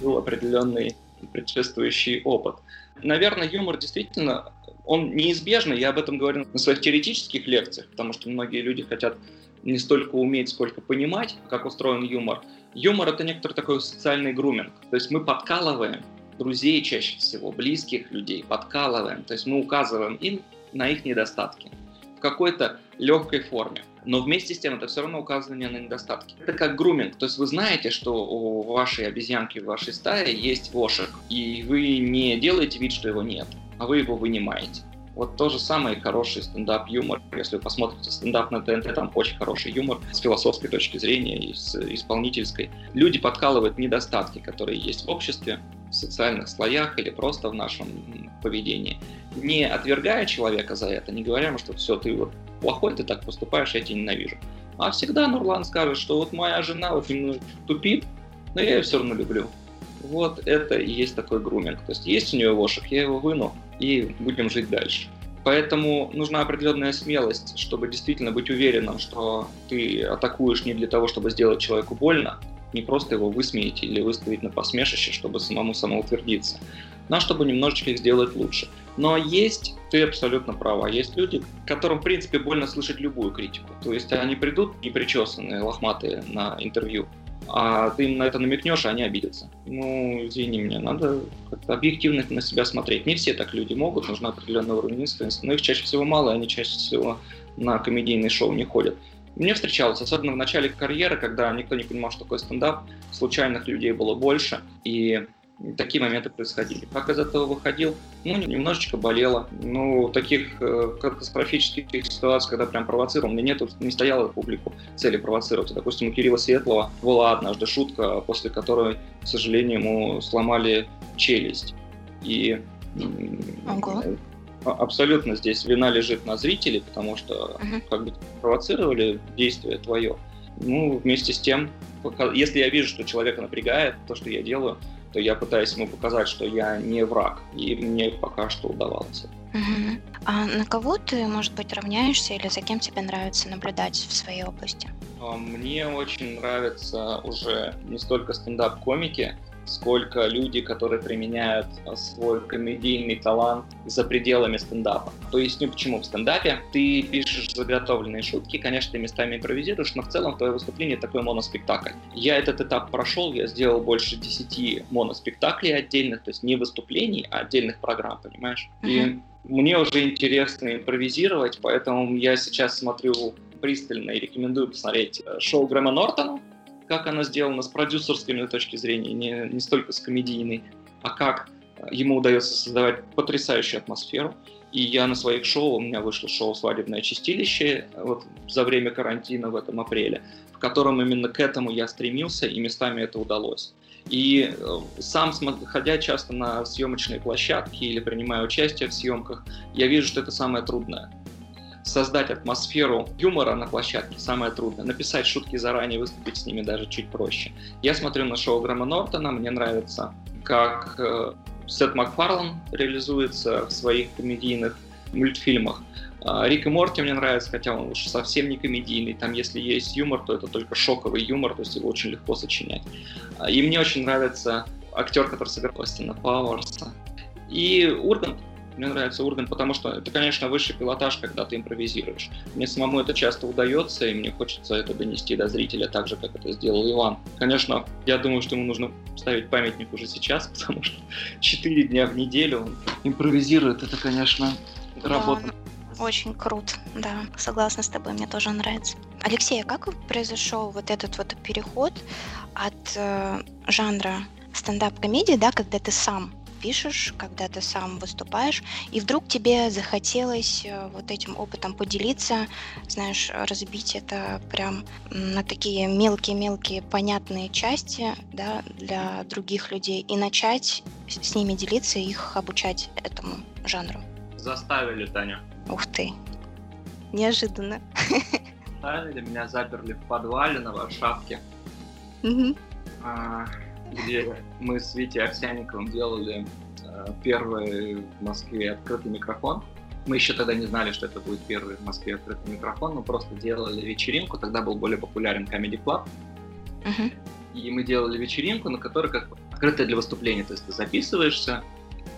был определенный предшествующий опыт. Наверное, юмор действительно, он неизбежный, я об этом говорю на своих теоретических лекциях, потому что многие люди хотят не столько уметь, сколько понимать, как устроен юмор. Юмор — это некоторый такой социальный груминг. То есть мы подкалываем друзей чаще всего, близких людей, подкалываем. То есть мы указываем им на их недостатки в какой-то легкой форме. Но вместе с тем это все равно указывание на недостатки. Это как груминг. То есть вы знаете, что у вашей обезьянки, в вашей стае есть вошек, и вы не делаете вид, что его нет, а вы его вынимаете. Вот то же самое хороший стендап-юмор. Если вы посмотрите стендап на ТНТ, там очень хороший юмор с философской точки зрения и с исполнительской. Люди подкалывают недостатки, которые есть в обществе, в социальных слоях или просто в нашем поведении. Не отвергая человека за это, не говоря ему, что все, ты вот плохой, ты так поступаешь, я тебя ненавижу. А всегда Нурлан скажет, что вот моя жена вот немного тупит, но я ее все равно люблю. Вот это и есть такой груминг. То есть есть у нее вошек, я его выну, и будем жить дальше. Поэтому нужна определенная смелость, чтобы действительно быть уверенным, что ты атакуешь не для того, чтобы сделать человеку больно, не просто его высмеять или выставить на посмешище, чтобы самому самоутвердиться, но чтобы немножечко их сделать лучше. Но есть, ты абсолютно права, есть люди, которым, в принципе, больно слышать любую критику. То есть они придут непричесанные, лохматые на интервью, а ты им на это намекнешь, а они обидятся. Ну, извини меня, надо как-то объективно на себя смотреть. Не все так люди могут, нужна определенный уровень искренности, но их чаще всего мало, и они чаще всего на комедийные шоу не ходят. Мне встречалось, особенно в начале карьеры, когда никто не понимал, что такое стендап, случайных людей было больше, и такие моменты происходили. Как из этого выходил? Ну, немножечко болело. Ну, таких э, катастрофических ситуаций, когда прям провоцировал, мне нет, не стояло публику цели провоцировать. Допустим, у Кирилла Светлого была однажды шутка, после которой, к сожалению, ему сломали челюсть. И Ого. А, абсолютно здесь вина лежит на зрителе, потому что uh-huh. как бы провоцировали действие твое. Ну, вместе с тем, если я вижу, что человека напрягает то, что я делаю, то я пытаюсь ему показать, что я не враг, и мне пока что удавалось. Uh-huh. А на кого ты, может быть, равняешься или за кем тебе нравится наблюдать в своей области? А, мне очень нравятся уже не столько стендап-комики, сколько люди, которые применяют свой комедийный талант за пределами стендапа. Поясню, почему в стендапе ты пишешь заготовленные шутки, конечно, ты местами импровизируешь, но в целом твое выступление такой моноспектакль. Я этот этап прошел, я сделал больше 10 моноспектаклей отдельных, то есть не выступлений, а отдельных программ, понимаешь? И мне уже интересно импровизировать, поэтому я сейчас смотрю пристально и рекомендую посмотреть э, шоу Грэма Нортона, как она сделана с продюсерской точки зрения, не, не столько с комедийной, а как ему удается создавать потрясающую атмосферу. И я на своих шоу, у меня вышло шоу «Свадебное чистилище» вот за время карантина в этом апреле, в котором именно к этому я стремился, и местами это удалось. И э, сам, ходя часто на съемочные площадки или принимая участие в съемках, я вижу, что это самое трудное создать атмосферу юмора на площадке самое трудное. Написать шутки заранее, выступить с ними даже чуть проще. Я смотрю на шоу Грэма Нортона, мне нравится, как э, Сет Макфарлан реализуется в своих комедийных мультфильмах. А, Рик и Морти мне нравится, хотя он уж совсем не комедийный. Там, если есть юмор, то это только шоковый юмор, то есть его очень легко сочинять. А, и мне очень нравится актер, который сыграл Остина Пауэрса. И Ургант, мне нравится Ургант, потому что это, конечно, высший пилотаж, когда ты импровизируешь. Мне самому это часто удается, и мне хочется это донести до зрителя так же, как это сделал Иван. Конечно, я думаю, что ему нужно ставить памятник уже сейчас, *laughs* потому что 4 дня в неделю он импровизирует. Это, конечно, работа Очень круто, да, согласна с тобой, мне тоже нравится. Алексей, а как произошел вот этот вот переход от э, жанра стендап-комедии, да, когда ты сам пишешь, когда ты сам выступаешь, и вдруг тебе захотелось э, вот этим опытом поделиться, знаешь, разбить это прям на такие мелкие-мелкие понятные части, да, для других людей, и начать с ними делиться и их обучать этому жанру. Заставили, Таня. Ух ты, неожиданно. Заставили, меня заперли в подвале на Варшавке. А, где мы с Витей Овсяниковым делали э, первый в Москве открытый микрофон. Мы еще тогда не знали, что это будет первый в Москве открытый микрофон, мы просто делали вечеринку, тогда был более популярен Comedy Club. Uh-huh. И мы делали вечеринку, на которой как открытая для выступления, то есть ты записываешься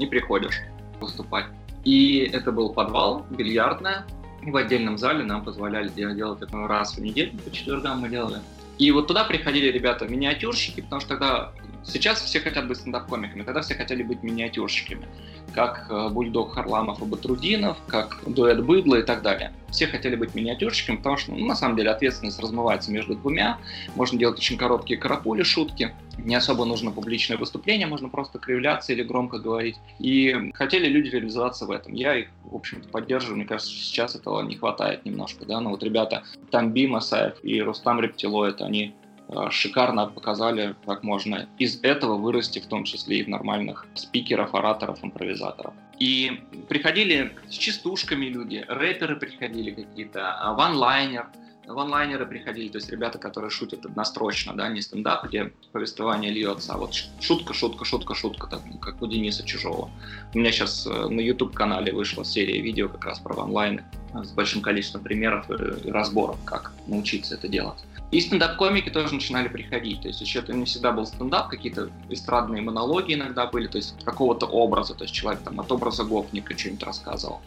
и приходишь выступать. И это был подвал, бильярдная, и в отдельном зале нам позволяли делать это раз в неделю, по четвергам мы делали. И вот туда приходили ребята миниатюрщики, потому что тогда сейчас все хотят быть стендап-комиками, тогда все хотели быть миниатюрщиками, как э, Бульдог Харламов и Батрудинов, как дуэт Быдла и так далее. Все хотели быть миниатюрщиками, потому что, ну, на самом деле, ответственность размывается между двумя, можно делать очень короткие карапули, шутки, не особо нужно публичное выступление, можно просто кривляться или громко говорить. И хотели люди реализоваться в этом. Я их, в общем-то, поддерживаю. Мне кажется, сейчас этого не хватает немножко. Да? Но вот ребята Тамби Масаев и Рустам Рептилоид, они э, шикарно показали, как можно из этого вырасти, в том числе и в нормальных спикеров, ораторов, импровизаторов. И приходили с частушками люди, рэперы приходили какие-то, а ванлайнер – ванлайнеры приходили, то есть ребята, которые шутят однострочно, да, не стендап, где повествование льется, а вот шутка, шутка, шутка, шутка, так, как у Дениса Чужого. У меня сейчас э, на YouTube-канале вышла серия видео как раз про ванлайны э, с большим количеством примеров и разборов, как научиться это делать. И стендап-комики тоже начинали приходить. То есть еще это не всегда был стендап, какие-то эстрадные монологи иногда были, то есть какого-то образа. То есть человек там от образа гопника что-нибудь рассказывал.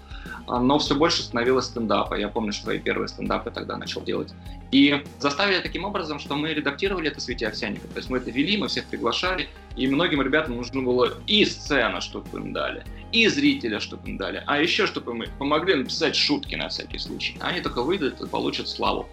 А, но все больше становилось стендапа. Я помню, что свои первые стендапы тогда начал делать. И заставили таким образом, что мы редактировали это с Витей Овсянником. То есть мы это вели, мы всех приглашали, и многим ребятам нужно было и сцена, чтобы им дали, и зрителя, чтобы им дали, а еще, чтобы мы помогли написать шутки на всякий случай. Они только выйдут и получат славу.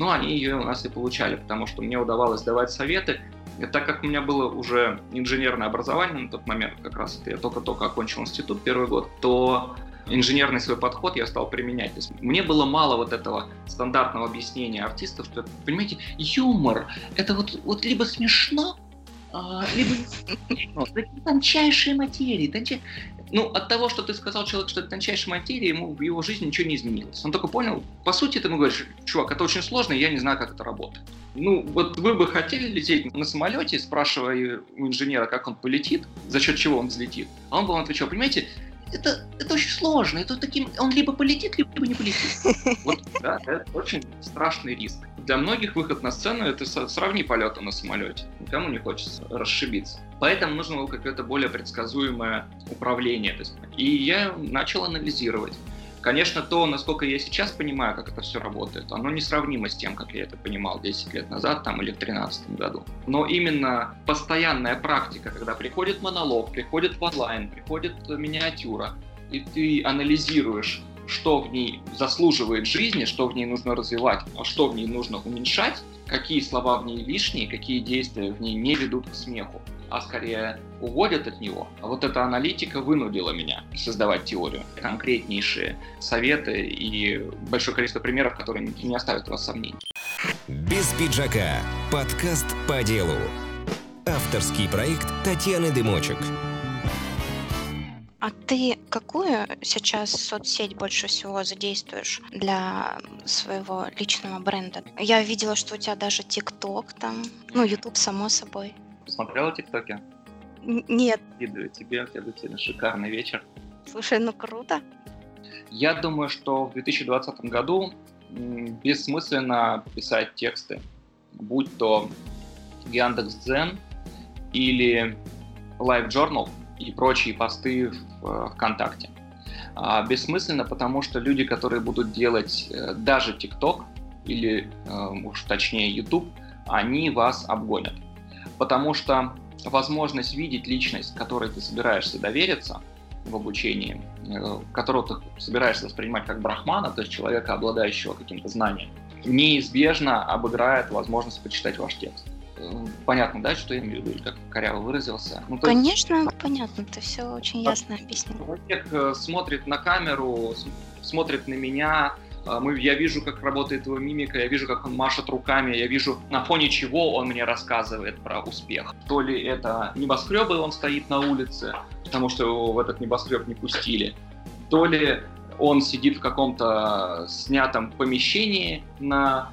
Но они ее у нас и получали, потому что мне удавалось давать советы, и так как у меня было уже инженерное образование на тот момент, как раз это я только-только окончил институт первый год, то инженерный свой подход я стал применять. То есть мне было мало вот этого стандартного объяснения артистов, что, понимаете, юмор — это вот, вот либо смешно, а, либо *laughs* ну, тончайшие материи. Тончай... Ну, от того, что ты сказал человеку, что это тончайшая материя, ему в его жизни ничего не изменилось. Он только понял, по сути, ты ему говоришь, чувак, это очень сложно, я не знаю, как это работает. Ну, вот вы бы хотели лететь на самолете, спрашивая у инженера, как он полетит, за счет чего он взлетит. А он бы вам отвечал, понимаете, это, это очень сложно. Это таким, он либо полетит, либо не полетит. *laughs* Вот, да, это очень страшный риск. Для многих выход на сцену это сравни полета на самолете. Никому не хочется расшибиться. Поэтому нужно было какое-то более предсказуемое управление. И я начал анализировать. Конечно, то, насколько я сейчас понимаю, как это все работает, оно несравнимо с тем, как я это понимал 10 лет назад там, или в 2013 году. Но именно постоянная практика, когда приходит монолог, приходит в онлайн, приходит миниатюра, и ты анализируешь, что в ней заслуживает жизни, что в ней нужно развивать, а что в ней нужно уменьшать, какие слова в ней лишние, какие действия в ней не ведут к смеху а скорее уводят от него. Вот эта аналитика вынудила меня создавать теорию. Конкретнейшие советы и большое количество примеров, которые не оставят у вас сомнений. Без пиджака. Подкаст по делу. Авторский проект Татьяны Дымочек. А ты какую сейчас соцсеть больше всего задействуешь для своего личного бренда? Я видела, что у тебя даже ТикТок там, ну, Ютуб, само собой. Посмотрела ТикТоки? Нет. Видаю тебе, будет сегодня шикарный вечер. Слушай, ну круто. Я думаю, что в 2020 году бессмысленно писать тексты, будь то Яндекс.Дзен или Live Journal и прочие посты в э, ВКонтакте. А, бессмысленно, потому что люди, которые будут делать э, даже ТикТок или, э, уж точнее, YouTube, они вас обгонят потому что возможность видеть личность, которой ты собираешься довериться, в обучении, э, которого ты собираешься воспринимать как брахмана, то есть человека, обладающего каким-то знанием, неизбежно обыграет возможность почитать ваш текст. Понятно, да, что я имею в виду, как коряво выразился? Ну, Конечно, есть, понятно, ты все очень ясно объяснил. Человек э, смотрит на камеру, смотрит на меня, а, мы, я вижу, как работает его мимика, я вижу, как он машет руками, я вижу, на фоне чего он мне рассказывает про успех. То ли это небоскребы, он стоит на улице, потому что его в этот небоскреб не пустили, то ли он сидит в каком-то снятом помещении на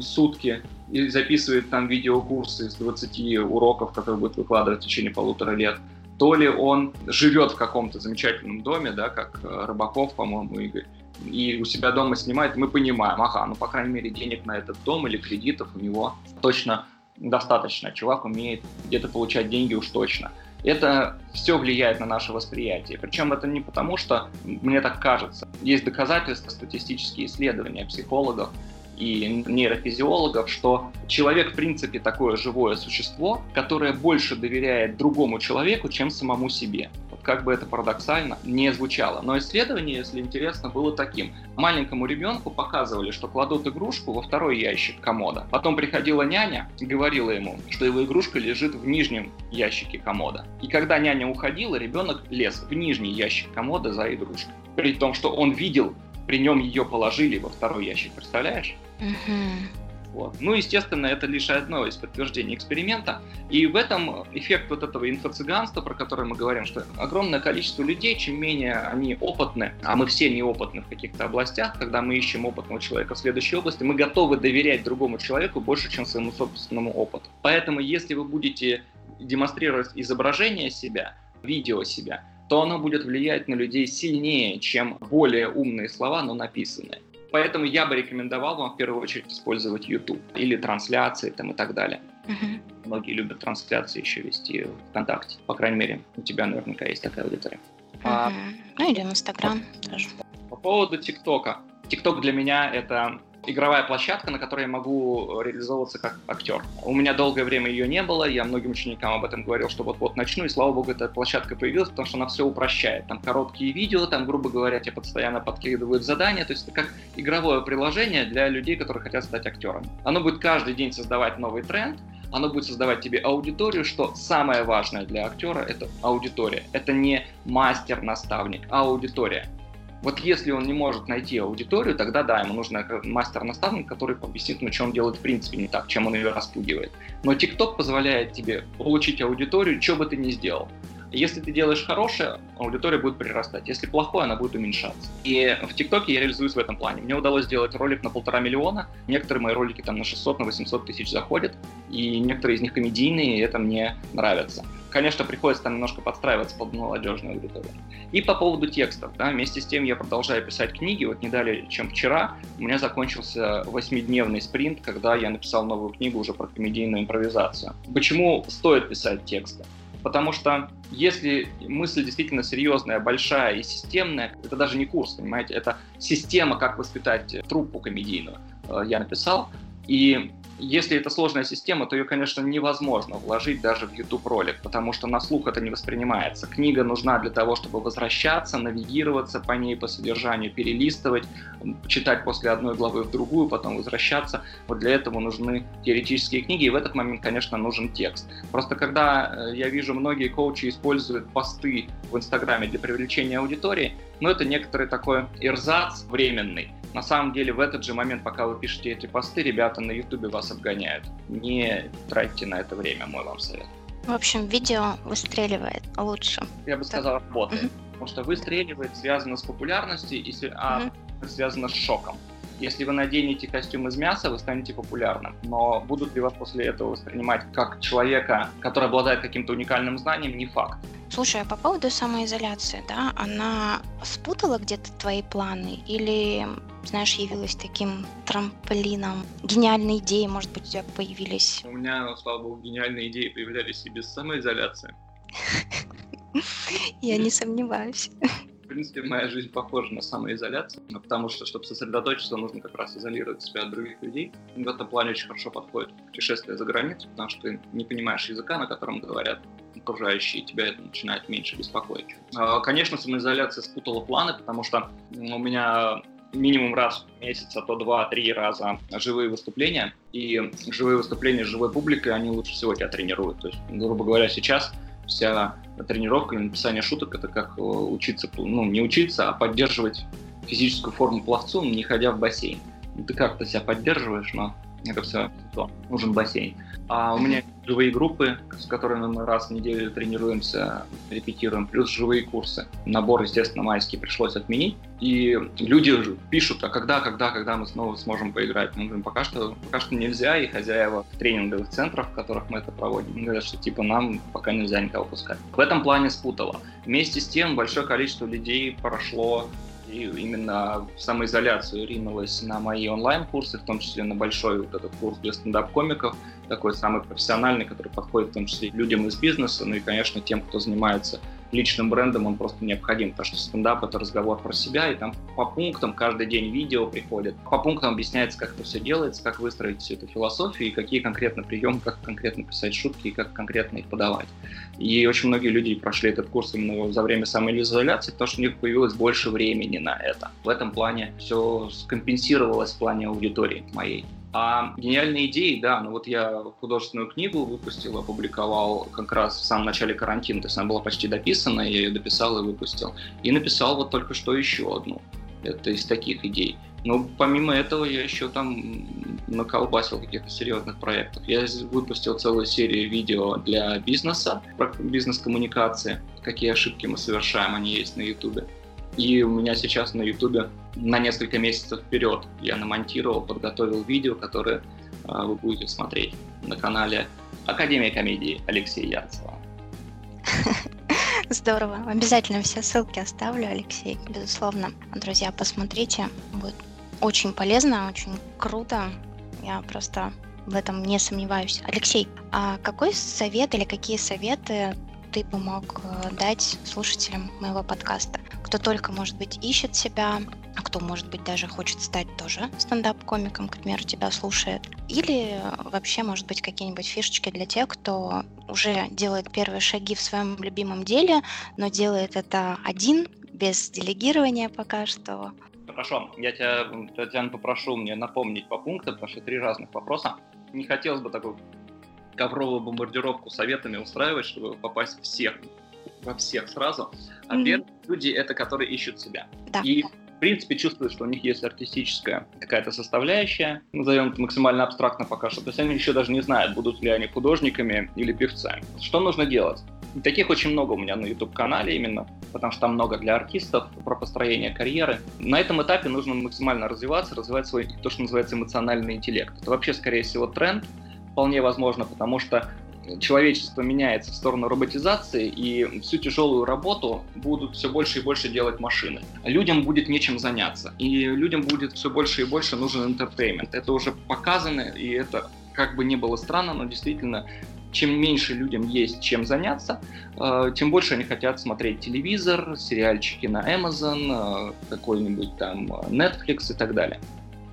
сутки и записывает там видеокурсы из 20 уроков, которые будет выкладывать в течение полутора лет, то ли он живет в каком-то замечательном доме, да, как Рыбаков, по-моему, Игорь, и у себя дома снимает, мы понимаем, ага, ну, по крайней мере, денег на этот дом или кредитов у него точно достаточно. Чувак умеет где-то получать деньги уж точно. Это все влияет на наше восприятие. Причем это не потому, что мне так кажется. Есть доказательства, статистические исследования психологов, и нейрофизиологов, что человек, в принципе, такое живое существо, которое больше доверяет другому человеку, чем самому себе. Вот как бы это парадоксально не звучало. Но исследование, если интересно, было таким. Маленькому ребенку показывали, что кладут игрушку во второй ящик комода. Потом приходила няня и говорила ему, что его игрушка лежит в нижнем ящике комода. И когда няня уходила, ребенок лез в нижний ящик комода за игрушкой. При том, что он видел при нем ее положили во второй ящик, представляешь? Вот. Ну, естественно, это лишь одно из подтверждений эксперимента. И в этом эффект вот этого инфо-цыганства, про который мы говорим, что огромное количество людей, чем менее они опытны, а мы все неопытны в каких-то областях, когда мы ищем опытного человека в следующей области, мы готовы доверять другому человеку больше, чем своему собственному опыту. Поэтому, если вы будете демонстрировать изображение себя, видео себя, то оно будет влиять на людей сильнее, чем более умные слова, но написанные. Поэтому я бы рекомендовал вам в первую очередь использовать YouTube или трансляции там, и так далее. Uh-huh. Многие любят трансляции еще вести в ВКонтакте. По крайней мере, у тебя наверняка есть такая аудитория. Uh-huh. А, ну или в Инстаграм тоже. По поводу ТикТока. ТикТок для меня это игровая площадка, на которой я могу реализовываться как актер. У меня долгое время ее не было, я многим ученикам об этом говорил, что вот-вот начну, и слава богу, эта площадка появилась, потому что она все упрощает. Там короткие видео, там, грубо говоря, тебе постоянно подкидывают задания, то есть это как игровое приложение для людей, которые хотят стать актерами. Оно будет каждый день создавать новый тренд, оно будет создавать тебе аудиторию, что самое важное для актера — это аудитория. Это не мастер-наставник, а аудитория. Вот если он не может найти аудиторию, тогда да, ему нужен мастер-наставник, который объяснит ему, что он делает в принципе не так, чем он ее распугивает. Но TikTok позволяет тебе получить аудиторию, что бы ты ни сделал. Если ты делаешь хорошее, аудитория будет прирастать. Если плохое, она будет уменьшаться. И в ТикТоке я реализуюсь в этом плане. Мне удалось сделать ролик на полтора миллиона. Некоторые мои ролики там на 600, на 800 тысяч заходят. И некоторые из них комедийные, и это мне нравится. Конечно, приходится там немножко подстраиваться под молодежную аудиторию. И по поводу текстов. Да, вместе с тем я продолжаю писать книги. Вот не далее, чем вчера, у меня закончился восьмидневный спринт, когда я написал новую книгу уже про комедийную импровизацию. Почему стоит писать тексты? Потому что если мысль действительно серьезная, большая и системная, это даже не курс, понимаете, это система, как воспитать труппу комедийную. Э, я написал, и если это сложная система, то ее, конечно, невозможно вложить даже в YouTube-ролик, потому что на слух это не воспринимается. Книга нужна для того, чтобы возвращаться, навигироваться по ней, по содержанию, перелистывать, читать после одной главы в другую, потом возвращаться. Вот для этого нужны теоретические книги, и в этот момент, конечно, нужен текст. Просто когда э, я вижу, многие коучи используют посты в Инстаграме для привлечения аудитории, но это некоторый такой эрзац временный. На самом деле, в этот же момент, пока вы пишете эти посты, ребята на Ютубе вас обгоняют. Не тратьте на это время, мой вам совет. В общем, видео выстреливает лучше. Я бы сказал, работает. Угу. Потому что выстреливает связано с популярностью, и, а угу. связано с шоком. Если вы наденете костюм из мяса, вы станете популярным. Но будут ли вас после этого воспринимать как человека, который обладает каким-то уникальным знанием, не факт. Слушай, а по поводу самоизоляции, да, она спутала где-то твои планы или, знаешь, явилась таким трамплином? Гениальные идеи, может быть, у тебя появились? У меня, слава богу, гениальные идеи появлялись и без самоизоляции. Я не сомневаюсь в принципе, моя жизнь похожа на самоизоляцию, потому что, чтобы сосредоточиться, нужно как раз изолировать себя от других людей. В этом плане очень хорошо подходит путешествие за границу, потому что ты не понимаешь языка, на котором говорят. окружающие, тебя это начинает меньше беспокоить. А, конечно, самоизоляция спутала планы, потому что у меня минимум раз в месяц, а то два-три раза живые выступления. И живые выступления с живой публикой, они лучше всего тебя тренируют. То есть, грубо говоря, сейчас вся тренировка и написание шуток это как э, учиться, ну, не учиться, а поддерживать физическую форму пловцу, не ходя в бассейн. Ты как-то себя поддерживаешь, но это все то, нужен бассейн. А у меня живые группы, с которыми мы раз в неделю тренируемся, репетируем, плюс живые курсы. Набор, естественно, майский пришлось отменить. И люди пишут, а когда, когда, когда мы снова сможем поиграть? Мы говорим, пока что, пока что нельзя, и хозяева тренинговых центров, в которых мы это проводим, говорят, что типа нам пока нельзя никого пускать. В этом плане спутало. Вместе с тем большое количество людей прошло и именно самоизоляцию ринулась на мои онлайн-курсы, в том числе на большой вот этот курс для стендап-комиков, такой самый профессиональный, который подходит в том числе людям из бизнеса, ну и, конечно, тем, кто занимается личным брендом, он просто необходим, потому что стендап — это разговор про себя, и там по пунктам каждый день видео приходит. По пунктам объясняется, как это все делается, как выстроить всю эту философию, и какие конкретно приемы, как конкретно писать шутки, и как конкретно их подавать. И очень многие люди прошли этот курс именно за время самоизоляции, потому что у них появилось больше времени на это. В этом плане все скомпенсировалось в плане аудитории моей. А гениальные идеи, да, ну вот я художественную книгу выпустил, опубликовал как раз в самом начале карантина, то есть она была почти дописана, я ее дописал и выпустил. И написал вот только что еще одну. Это из таких идей. Но помимо этого я еще там наколбасил каких-то серьезных проектов. Я выпустил целую серию видео для бизнеса, про бизнес-коммуникации, какие ошибки мы совершаем, они есть на ютубе. И у меня сейчас на ютубе на несколько месяцев вперед. Я намонтировал, подготовил видео, которое э, вы будете смотреть на канале Академия комедии Алексея Ярцева. *laughs* Здорово. Обязательно все ссылки оставлю, Алексей, безусловно. Друзья, посмотрите. Будет очень полезно, очень круто. Я просто в этом не сомневаюсь. Алексей, а какой совет или какие советы ты бы мог э, дать слушателям моего подкаста? Кто только, может быть, ищет себя, а кто, может быть, даже хочет стать тоже стендап-комиком, к примеру, тебя слушает. Или вообще, может быть, какие-нибудь фишечки для тех, кто уже делает первые шаги в своем любимом деле, но делает это один, без делегирования пока что. Хорошо, я тебя, Татьяна, попрошу мне напомнить по пунктам, потому что три разных вопроса. Не хотелось бы такой ковровую бомбардировку советами устраивать, чтобы попасть всех, во всех сразу. А mm-hmm. первые люди — это которые ищут себя. Да. И в принципе, чувствуют, что у них есть артистическая какая-то составляющая, назовем это максимально абстрактно пока что. То есть они еще даже не знают, будут ли они художниками или певцами. Что нужно делать? Таких очень много у меня на YouTube-канале именно, потому что там много для артистов, про построение карьеры. На этом этапе нужно максимально развиваться, развивать свой, то, что называется, эмоциональный интеллект. Это вообще, скорее всего, тренд, вполне возможно, потому что человечество меняется в сторону роботизации, и всю тяжелую работу будут все больше и больше делать машины. Людям будет нечем заняться, и людям будет все больше и больше нужен интертеймент. Это уже показано, и это как бы не было странно, но действительно чем меньше людям есть чем заняться, э, тем больше они хотят смотреть телевизор, сериальчики на Amazon, э, какой-нибудь там Netflix и так далее.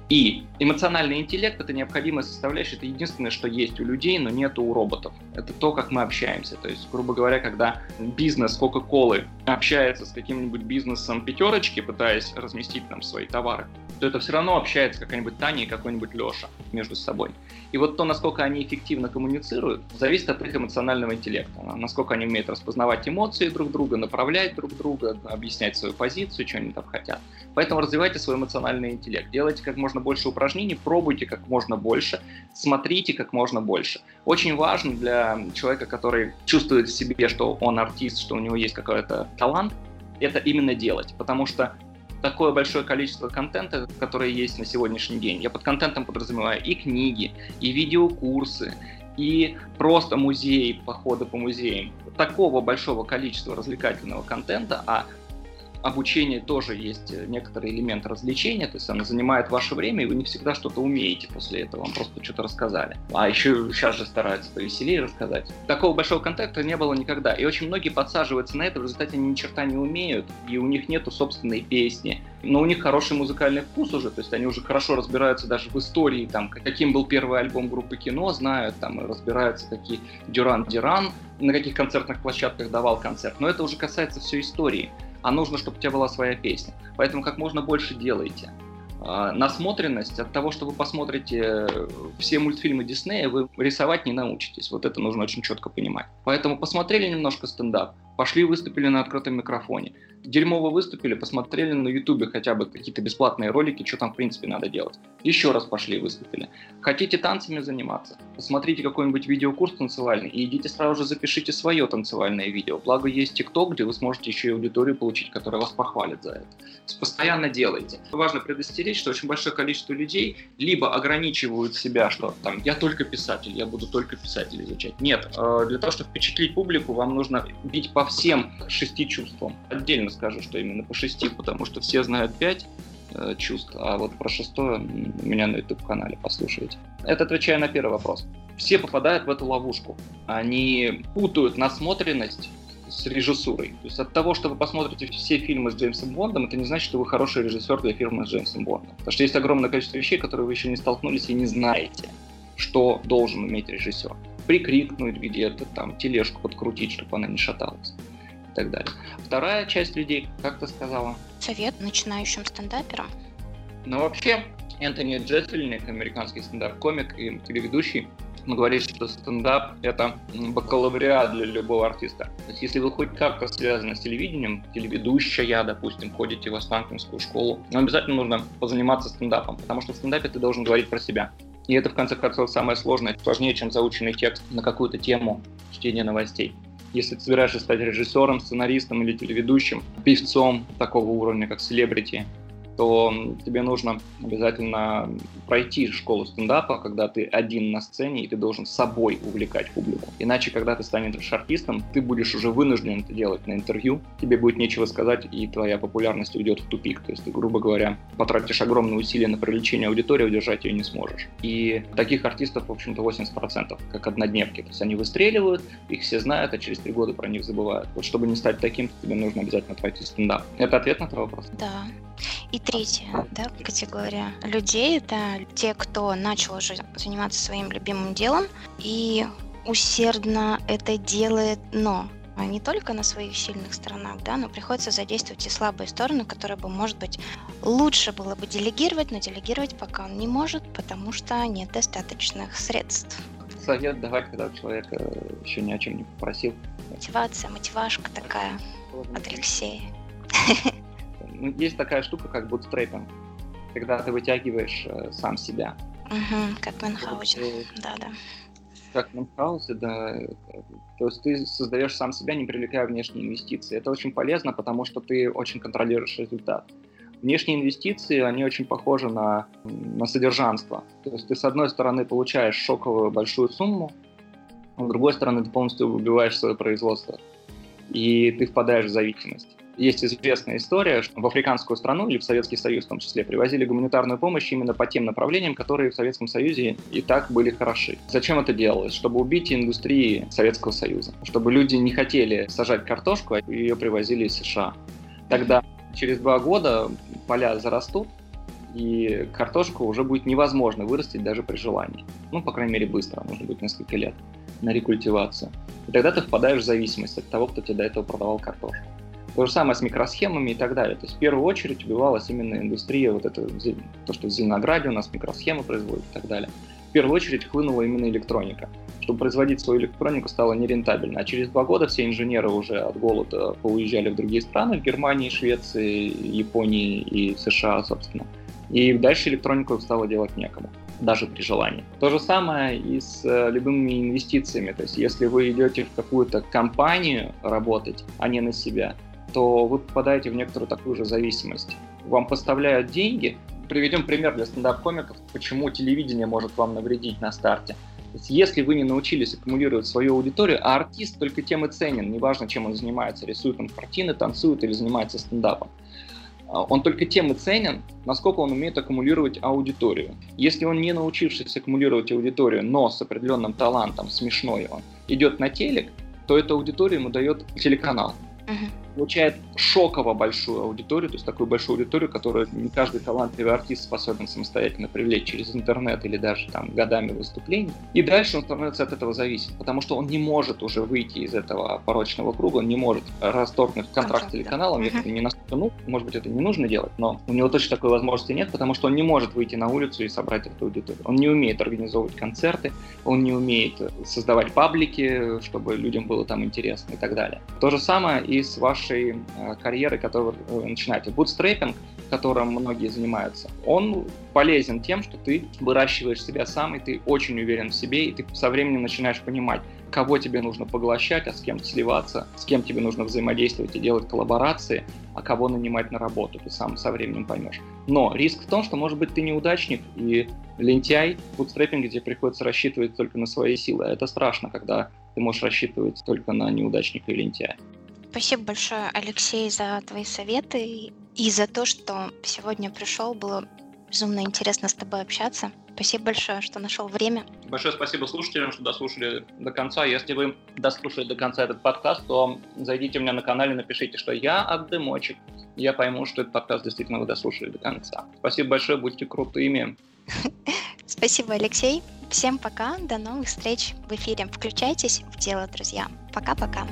И эмоциональный интеллект — это необходимая составляющая, это единственное, что есть у людей, но нет у роботов. Это то, как мы общаемся. То есть, грубо говоря, когда бизнес Coca-Cola общается с каким-нибудь бизнесом пятерочки, пытаясь разместить там свои товары, то это все равно общается какая-нибудь Таня и какой-нибудь Леша между собой. И вот то, насколько они эффективно коммуницируют, зависит от их эмоционального интеллекта. Насколько они умеют распознавать эмоции друг друга, направлять друг друга, объяснять свою позицию, что они там хотят. Поэтому развивайте свой эмоциональный интеллект. Делайте как можно больше упражнений, пробуйте как можно больше, смотрите как можно больше. Очень важно для человека, который чувствует в себе, что он артист, что у него есть какой-то талант, это именно делать. Потому что такое большое количество контента, которое есть на сегодняшний день. Я под контентом подразумеваю и книги, и видеокурсы, и просто музеи, походы по музеям. Такого большого количества развлекательного контента, а обучение тоже есть э, некоторый элемент развлечения, то есть оно занимает ваше время, и вы не всегда что-то умеете после этого, вам просто что-то рассказали. А еще сейчас же стараются повеселее рассказать. Такого большого контакта не было никогда, и очень многие подсаживаются на это, в результате они ни черта не умеют, и у них нету собственной песни, но у них хороший музыкальный вкус уже, то есть они уже хорошо разбираются даже в истории, там, каким был первый альбом группы Кино, знают, там, разбираются, какие Дюран Дюран на каких концертных площадках давал концерт. Но это уже касается всей истории. А нужно, чтобы у тебя была своя песня. Поэтому как можно больше делайте. А, насмотренность от того, что вы посмотрите все мультфильмы Диснея, вы рисовать не научитесь. Вот это нужно очень четко понимать. Поэтому посмотрели немножко стендап, пошли выступили на открытом микрофоне. Дерьмово выступили, посмотрели на ютубе хотя бы какие-то бесплатные ролики, что там в принципе надо делать. Еще раз пошли выступили. Хотите танцами заниматься? Посмотрите какой-нибудь видеокурс танцевальный и идите сразу же запишите свое танцевальное видео. Благо есть ТикТок, где вы сможете еще и аудиторию получить, которая вас похвалит за это. Постоянно делайте. Важно предостеречь, что очень большое количество людей либо ограничивают себя, что там я только писатель, я буду только писатель изучать. Нет, э, для того, чтобы впечатлить публику, вам нужно бить по всем шести чувствам. Отдельно скажу, что именно по шести, потому что все знают пять э, чувств, а вот про шестое у меня на YouTube-канале послушайте. Это отвечая на первый вопрос. Все попадают в эту ловушку. Они путают насмотренность с режиссурой. То есть от того, что вы посмотрите все фильмы с Джеймсом Бондом, это не значит, что вы хороший режиссер для фильма с Джеймсом Бондом. Потому что есть огромное количество вещей, которые вы еще не столкнулись и не знаете, что должен уметь режиссер прикрикнуть где-то, там, тележку подкрутить, чтобы она не шаталась так далее. Вторая часть людей, как ты сказала? Совет начинающим стендаперам. Ну, вообще, Энтони Джессельник, американский стендап-комик и телеведущий, он говорит, что стендап — это бакалавриат для любого артиста. То есть если вы хоть как-то связаны с телевидением, телеведущая, допустим, ходите в Останкинскую школу, вам обязательно нужно позаниматься стендапом, потому что в стендапе ты должен говорить про себя. И это, в конце концов, самое сложное, сложнее, чем заученный текст на какую-то тему чтения новостей. Если ты собираешься стать режиссером, сценаристом или телеведущим, певцом такого уровня, как селебрити, то тебе нужно обязательно пройти школу стендапа, когда ты один на сцене, и ты должен собой увлекать публику. Иначе, когда ты станешь артистом, ты будешь уже вынужден это делать на интервью, тебе будет нечего сказать, и твоя популярность уйдет в тупик. То есть ты, грубо говоря, потратишь огромные усилия на привлечение аудитории, удержать ее не сможешь. И таких артистов, в общем-то, 80%, как однодневки. То есть они выстреливают, их все знают, а через три года про них забывают. Вот чтобы не стать таким, тебе нужно обязательно пройти стендап. Это ответ на твой вопрос? Да. И третья да, категория людей – это те, кто начал уже заниматься своим любимым делом и усердно это делает, но не только на своих сильных сторонах, да, но приходится задействовать и слабые стороны, которые бы, может быть, лучше было бы делегировать, но делегировать пока он не может, потому что нет достаточных средств. Совет давать, когда человек еще ни о чем не попросил. Мотивация, мотивашка такая от Алексея. *laughs* Ну, есть такая штука, как бутстрейпинг, когда ты вытягиваешь э, сам себя. Угу, как Мюнхгаузен, да, да. Как Мюнхгаузен, да. То есть ты создаешь сам себя, не привлекая внешние инвестиции. Это очень полезно, потому что ты очень контролируешь результат. Внешние инвестиции, они очень похожи на, на содержанство. То есть ты, с одной стороны, получаешь шоковую большую сумму, а с другой стороны, ты полностью убиваешь свое производство. И ты впадаешь в зависимость. Есть известная история, что в африканскую страну или в Советский Союз в том числе привозили гуманитарную помощь именно по тем направлениям, которые в Советском Союзе и так были хороши. Зачем это делалось? Чтобы убить индустрии Советского Союза. Чтобы люди не хотели сажать картошку, а ее привозили из США. Тогда через два года поля зарастут, и картошку уже будет невозможно вырастить даже при желании. Ну, по крайней мере, быстро, нужно будет несколько лет на рекультивацию. И тогда ты впадаешь в зависимость от того, кто тебе до этого продавал картошку. То же самое с микросхемами и так далее. То есть в первую очередь убивалась именно индустрия, вот это, то, что в Зеленограде у нас микросхемы производят и так далее. В первую очередь хлынула именно электроника. Чтобы производить свою электронику стало нерентабельно. А через два года все инженеры уже от голода поуезжали в другие страны, в Германии, Швеции, Японии и США, собственно. И дальше электронику стало делать некому даже при желании. То же самое и с э, любыми инвестициями. То есть если вы идете в какую-то компанию работать, а не на себя, то вы попадаете в некоторую такую же зависимость. Вам поставляют деньги. Приведем пример для стендап-комиков, почему телевидение может вам навредить на старте. Если вы не научились аккумулировать свою аудиторию, а артист только тем и ценен, неважно, чем он занимается, рисует он картины, танцует или занимается стендапом, а, он только тем и ценен, насколько он умеет аккумулировать аудиторию. Если он не научившись аккумулировать аудиторию, но с определенным талантом, смешной он, идет на телек, то эту аудиторию ему дает телеканал. Uh-huh. Получает шоково большую аудиторию, то есть такую большую аудиторию, которую не каждый талантливый артист способен самостоятельно привлечь через интернет или даже там годами выступлений. И дальше он становится от этого зависим, потому что он не может уже выйти из этого порочного круга, он не может расторгнуть контракт с телеканалом, если это не настолько, ну, может быть, это не нужно делать, но у него точно такой возможности нет, потому что он не может выйти на улицу и собрать эту аудиторию. Он не умеет организовывать концерты, он не умеет создавать паблики, чтобы людям было там интересно и так далее. То же самое и с вашей э, карьерой, которую вы начинаете. Бутстрейпинг, которым многие занимаются, он полезен тем, что ты выращиваешь себя сам, и ты очень уверен в себе, и ты со временем начинаешь понимать, кого тебе нужно поглощать, а с кем сливаться, с кем тебе нужно взаимодействовать и делать коллаборации, а кого нанимать на работу, ты сам со временем поймешь. Но риск в том, что, может быть, ты неудачник и лентяй в бутстрепинге, где приходится рассчитывать только на свои силы. Это страшно, когда ты можешь рассчитывать только на неудачника и лентяя. Спасибо большое, Алексей, за твои советы и за то, что сегодня пришел. Было безумно интересно с тобой общаться. Спасибо большое, что нашел время. Большое спасибо слушателям, что дослушали до конца. Если вы дослушали до конца этот подкаст, то зайдите у меня на канал и напишите, что я от Дымочек. Я пойму, что этот подкаст действительно вы дослушали до конца. Спасибо большое, будьте крутыми. *laughs* Спасибо, Алексей. Всем пока, до новых встреч в эфире. Включайтесь в дело, друзья. Пока-пока.